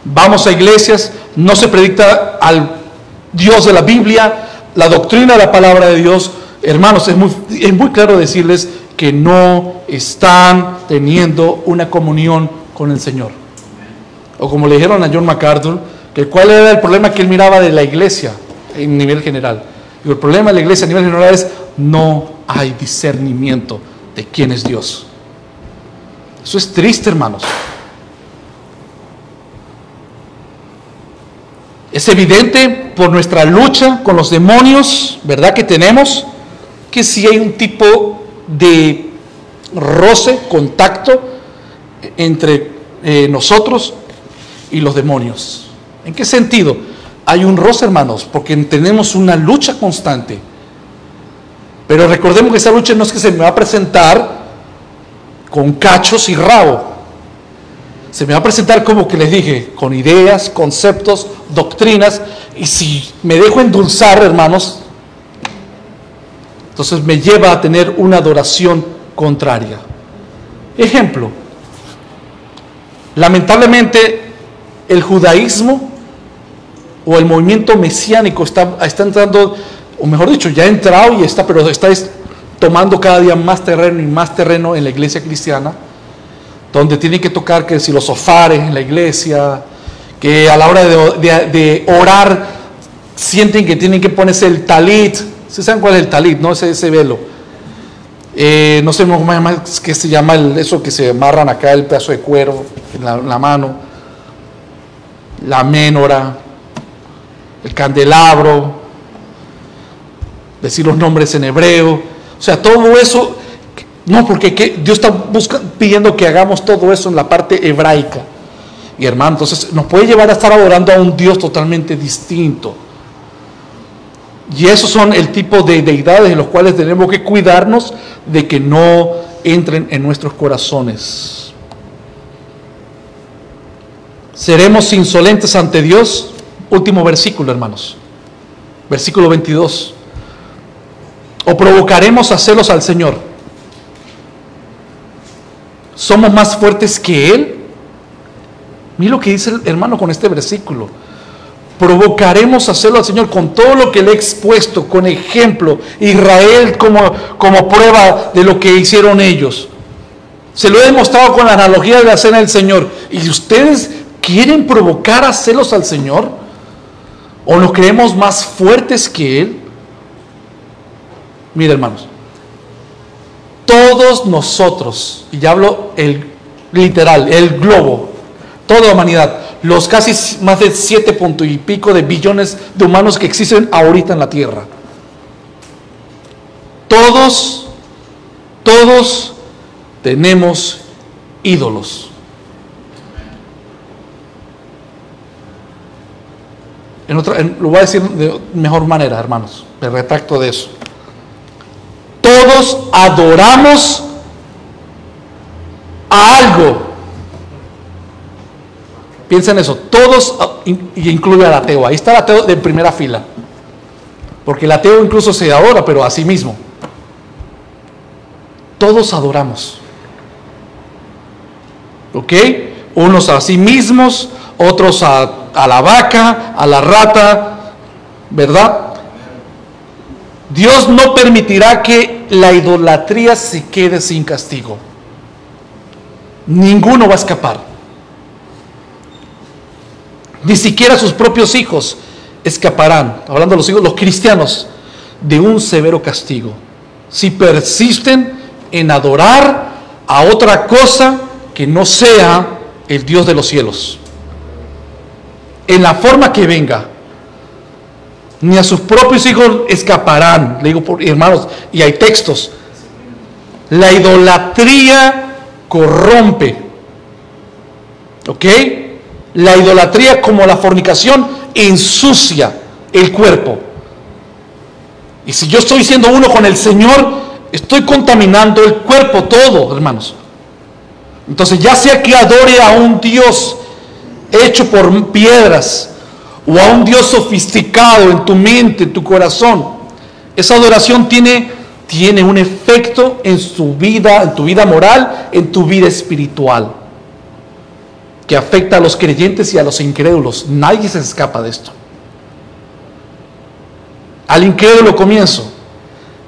Vamos a iglesias, no se predica al Dios de la Biblia, la doctrina de la palabra de Dios. Hermanos, es muy, es muy claro decirles que no están teniendo una comunión con el Señor. O como le dijeron a John MacArthur, que cuál era el problema que él miraba de la iglesia en nivel general. Y el problema de la iglesia a nivel general es no hay discernimiento de quién es Dios. Eso es triste, hermanos. Es evidente por nuestra lucha con los demonios, ¿verdad? Que tenemos, que si hay un tipo de roce, contacto entre eh, nosotros y los demonios. ¿En qué sentido? Hay un roce, hermanos, porque tenemos una lucha constante. Pero recordemos que esa lucha no es que se me va a presentar con cachos y rabo. Se me va a presentar como que les dije, con ideas, conceptos, doctrinas. Y si me dejo endulzar, hermanos, entonces me lleva a tener una adoración contraria. Ejemplo, lamentablemente el judaísmo o el movimiento mesiánico está, está entrando, o mejor dicho, ya ha entrado y está, pero está tomando cada día más terreno y más terreno en la iglesia cristiana, donde tienen que tocar que si los sofares en la iglesia, que a la hora de, orar sienten que tienen que ponerse el talit, ¿se saben cuál es el talit? No ese, ese velo. eh, no sé más que se llama el, eso que se amarran acá, el pedazo de cuero en la, en la mano, la ménora, el candelabro, decir los nombres en hebreo, o sea, todo eso, no, porque. Dios está buscando, pidiendo que hagamos todo eso en la parte hebraica. Y hermano, entonces nos puede llevar a estar adorando a un Dios totalmente distinto. Y esos son el tipo de deidades en los cuales tenemos que cuidarnos de que no entren en nuestros corazones. Seremos insolentes ante Dios. Último versículo, hermanos. Versículo 22. O provocaremos a celos al Señor. Somos más fuertes que Él. Mira lo que dice el hermano con este versículo. Provocaremos a celos al Señor con todo lo que le he expuesto, con ejemplo. Israel como, como prueba de lo que hicieron ellos. Se lo he demostrado con la analogía de la cena del Señor. ¿Y ustedes quieren provocar a celos al Señor? ¿O nos creemos más fuertes que Él? Mire, hermanos, todos nosotros, y ya hablo el literal, el globo, toda la humanidad, los casi más de siete punto y pico de billones de humanos que existen ahorita en la tierra, todos, todos tenemos ídolos. En lo voy a decir de mejor manera, hermanos. Me retracto de eso todos adoramos a algo. Piensa en eso, todos, y incluye al ateo, ahí está el ateo de primera fila, porque el ateo incluso se adora, pero a sí mismo. Todos adoramos. ¿Ok? Unos a sí mismos, otros a, a la vaca, a la rata, ¿verdad? Dios no permitirá que la idolatría se quede sin castigo. Ninguno va a escapar. Ni siquiera sus propios hijos escaparán, hablando de los hijos, los cristianos, de un severo castigo. Si persisten en adorar a otra cosa que no sea el Dios de los cielos. En la forma que venga, ni a sus propios hijos escaparán. Le digo, por, hermanos, y hay textos. La idolatría corrompe. ¿Ok? La idolatría como la fornicación ensucia el cuerpo. Y si yo estoy siendo uno con el Señor, estoy contaminando el cuerpo todo, hermanos. Entonces, ya sea que adore a un Dios hecho por piedras, o a un Dios sofisticado en tu mente, en tu corazón, esa adoración tiene, tiene un efecto en su vida, en tu vida moral, en tu vida espiritual, que afecta a los creyentes y a los incrédulos. Nadie se escapa de esto. Al incrédulo comienzo.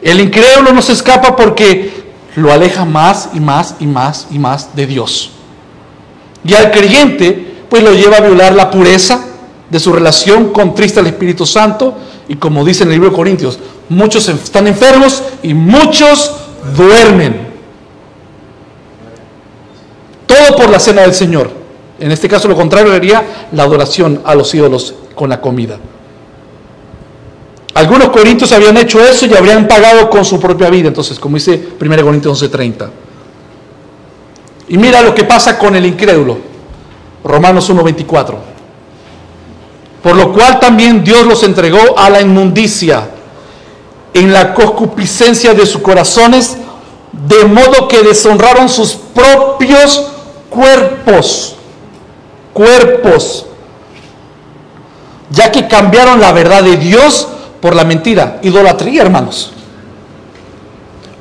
El incrédulo no se escapa porque lo aleja más y más y más y más de Dios. Y al creyente, pues lo lleva a violar la pureza, de su relación con Cristo el Espíritu Santo. Y como dice en el libro de Corintios, muchos están enfermos y muchos duermen. Todo por la cena del Señor. En este caso lo contrario sería la adoración a los ídolos con la comida. Algunos corintios habían hecho eso y habrían pagado con su propia vida. Entonces, como dice 1 Corintios 11:30. Y mira lo que pasa con el incrédulo. Romanos 1:24 por lo cual también Dios los entregó a la inmundicia en la concupiscencia de sus corazones, de modo que deshonraron sus propios cuerpos, cuerpos, ya que cambiaron la verdad de Dios por la mentira, idolatría, hermanos,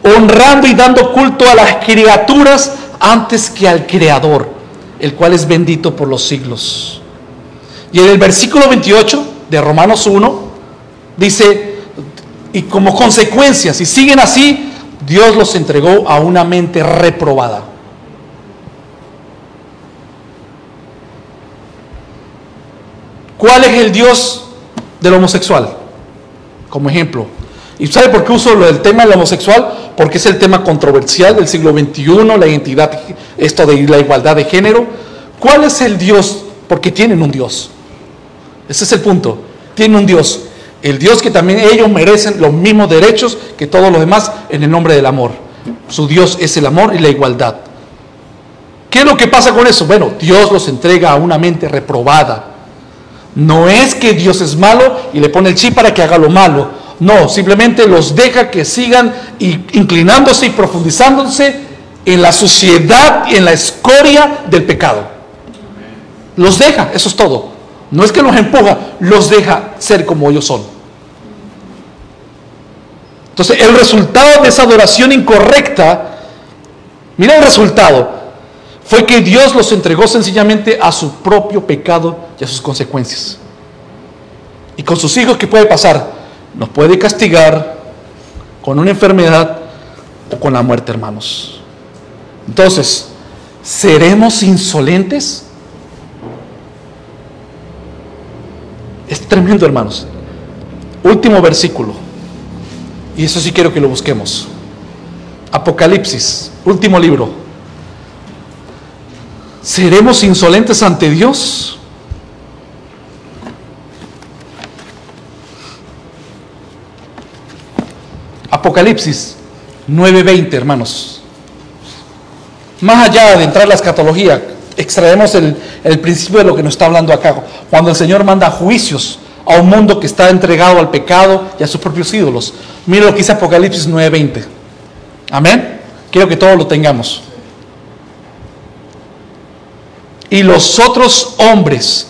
honrando y dando culto a las criaturas antes que al Creador, el cual es bendito por los siglos. Y en el versículo 28 de Romanos 1 dice, y como consecuencia, si siguen así, Dios los entregó a una mente reprobada. ¿Cuál es el Dios del homosexual? Como ejemplo, ¿Y sabe por qué uso el tema del homosexual? Porque es el tema controversial del siglo XXI, la identidad, esto de la igualdad de género. ¿Cuál es el Dios? Porque tienen un Dios. Ese es el punto. Tienen un Dios. El Dios que también ellos merecen los mismos derechos que todos los demás en el nombre del amor. Su Dios es el amor y la igualdad. ¿Qué es lo que pasa con eso? Bueno, Dios los entrega a una mente reprobada. No es que Dios es malo y le pone el chip para que haga lo malo. No, simplemente los deja que sigan inclinándose y profundizándose en la suciedad y en la escoria del pecado. Los deja, eso es todo. No es que los empuja, los deja ser como ellos son. Entonces, el resultado de esa adoración incorrecta, mira el resultado, fue que Dios los entregó sencillamente a su propio pecado y a sus consecuencias. Y con sus hijos, ¿qué puede pasar? Nos puede castigar con una enfermedad o con la muerte, hermanos. Entonces, ¿seremos insolentes? Es tremendo, hermanos. Último versículo. Y eso sí quiero que lo busquemos. Apocalipsis, último libro. ¿Seremos insolentes ante Dios? Apocalipsis 9:20, hermanos. Más allá de entrar a la escatología, extraemos el, el, principio de lo que nos está hablando acá. Cuando el Señor manda juicios a un mundo que está entregado al pecado y a sus propios ídolos. Mira lo que dice Apocalipsis 9:20. Amén. Quiero que todos lo tengamos. Y los otros hombres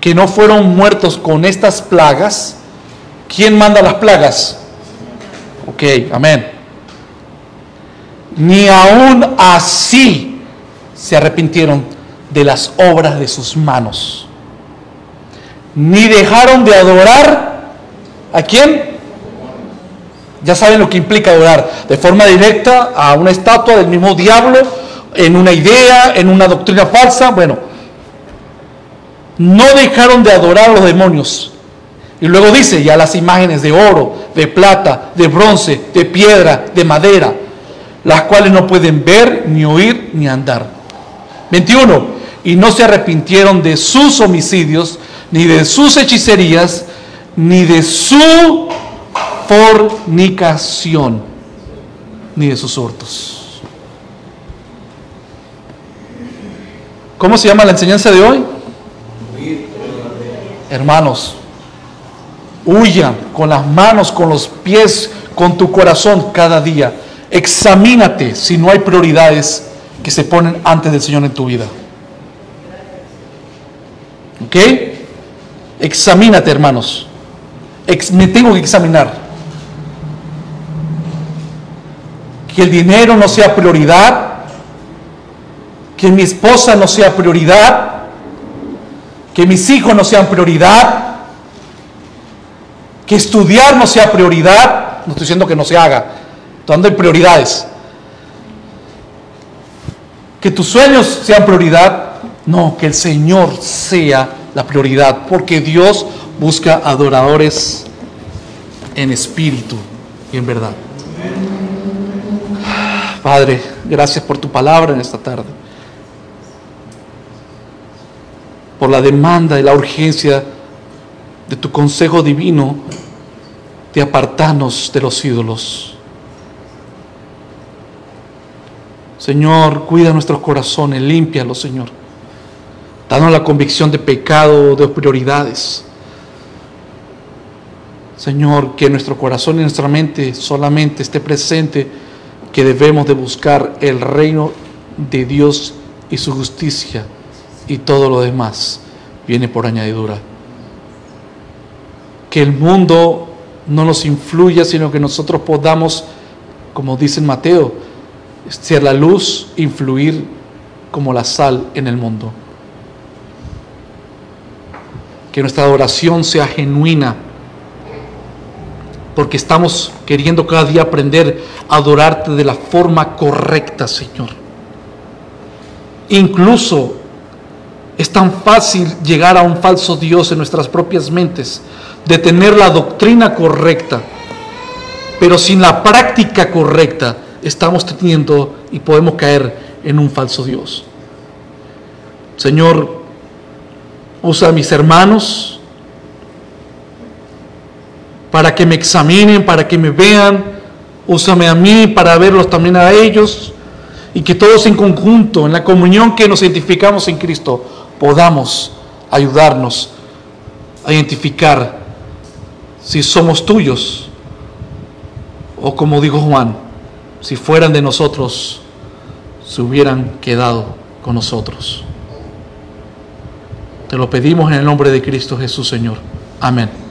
que no fueron muertos con estas plagas, ¿quién manda las plagas? Ok, amén. Ni aún así se arrepintieron de las obras de sus manos. Ni dejaron de adorar a quién? Ya saben lo que implica adorar de forma directa a una estatua del mismo diablo en una idea, en una doctrina falsa. Bueno, no dejaron de adorar a los demonios. Y luego dice, ya las imágenes de oro, de plata, de bronce, de piedra, de madera, las cuales no pueden ver, ni oír, ni andar. 21. Y no se arrepintieron de sus homicidios, ni de sus hechicerías, ni de su fornicación, ni de sus hurtos. ¿Cómo se llama la enseñanza de hoy? Hermanos, huyan con las manos, con los pies, con tu corazón cada día. Examínate si no hay prioridades que se ponen antes del Señor en tu vida. ¿Ok? Examínate, hermanos. me tengo que examinar. Que el dinero no sea prioridad que mi esposa no sea prioridad, que mis hijos no sean prioridad, que estudiar no sea prioridad, no estoy diciendo que no se haga, dando prioridades. Que tus sueños sean prioridad, no, que el Señor sea la prioridad, porque Dios busca adoradores en espíritu y en verdad. Padre, gracias por tu palabra en esta tarde. por la demanda y la urgencia de tu consejo divino de apartarnos de los ídolos. Señor, cuida nuestros corazones, límpialos, Señor. Danos la convicción de pecado, de prioridades. Señor, que nuestro corazón y nuestra mente solamente esté presente que debemos de buscar el reino de Dios y su justicia y todo lo demás viene por añadidura. Que el mundo no nos influya, sino que nosotros podamos, como dice Mateo, ser la luz, influir como la sal en el mundo. Que nuestra adoración sea genuina, porque estamos queriendo cada día aprender a adorarte de la forma correcta, Señor. Incluso es tan fácil llegar a un falso Dios en nuestras propias mentes, de tener la doctrina correcta, pero sin la práctica correcta estamos teniendo y podemos caer en un falso Dios. Señor, usa a mis hermanos para que me examinen, para que me vean. Úsame a mí para verlos también a ellos. Y que todos en conjunto, en la comunión que nos identificamos en Cristo, podamos ayudarnos a identificar si somos tuyos o como dijo Juan, si fueran de nosotros, se hubieran quedado con nosotros. Te lo pedimos en el nombre de Cristo Jesús, Señor. Amén.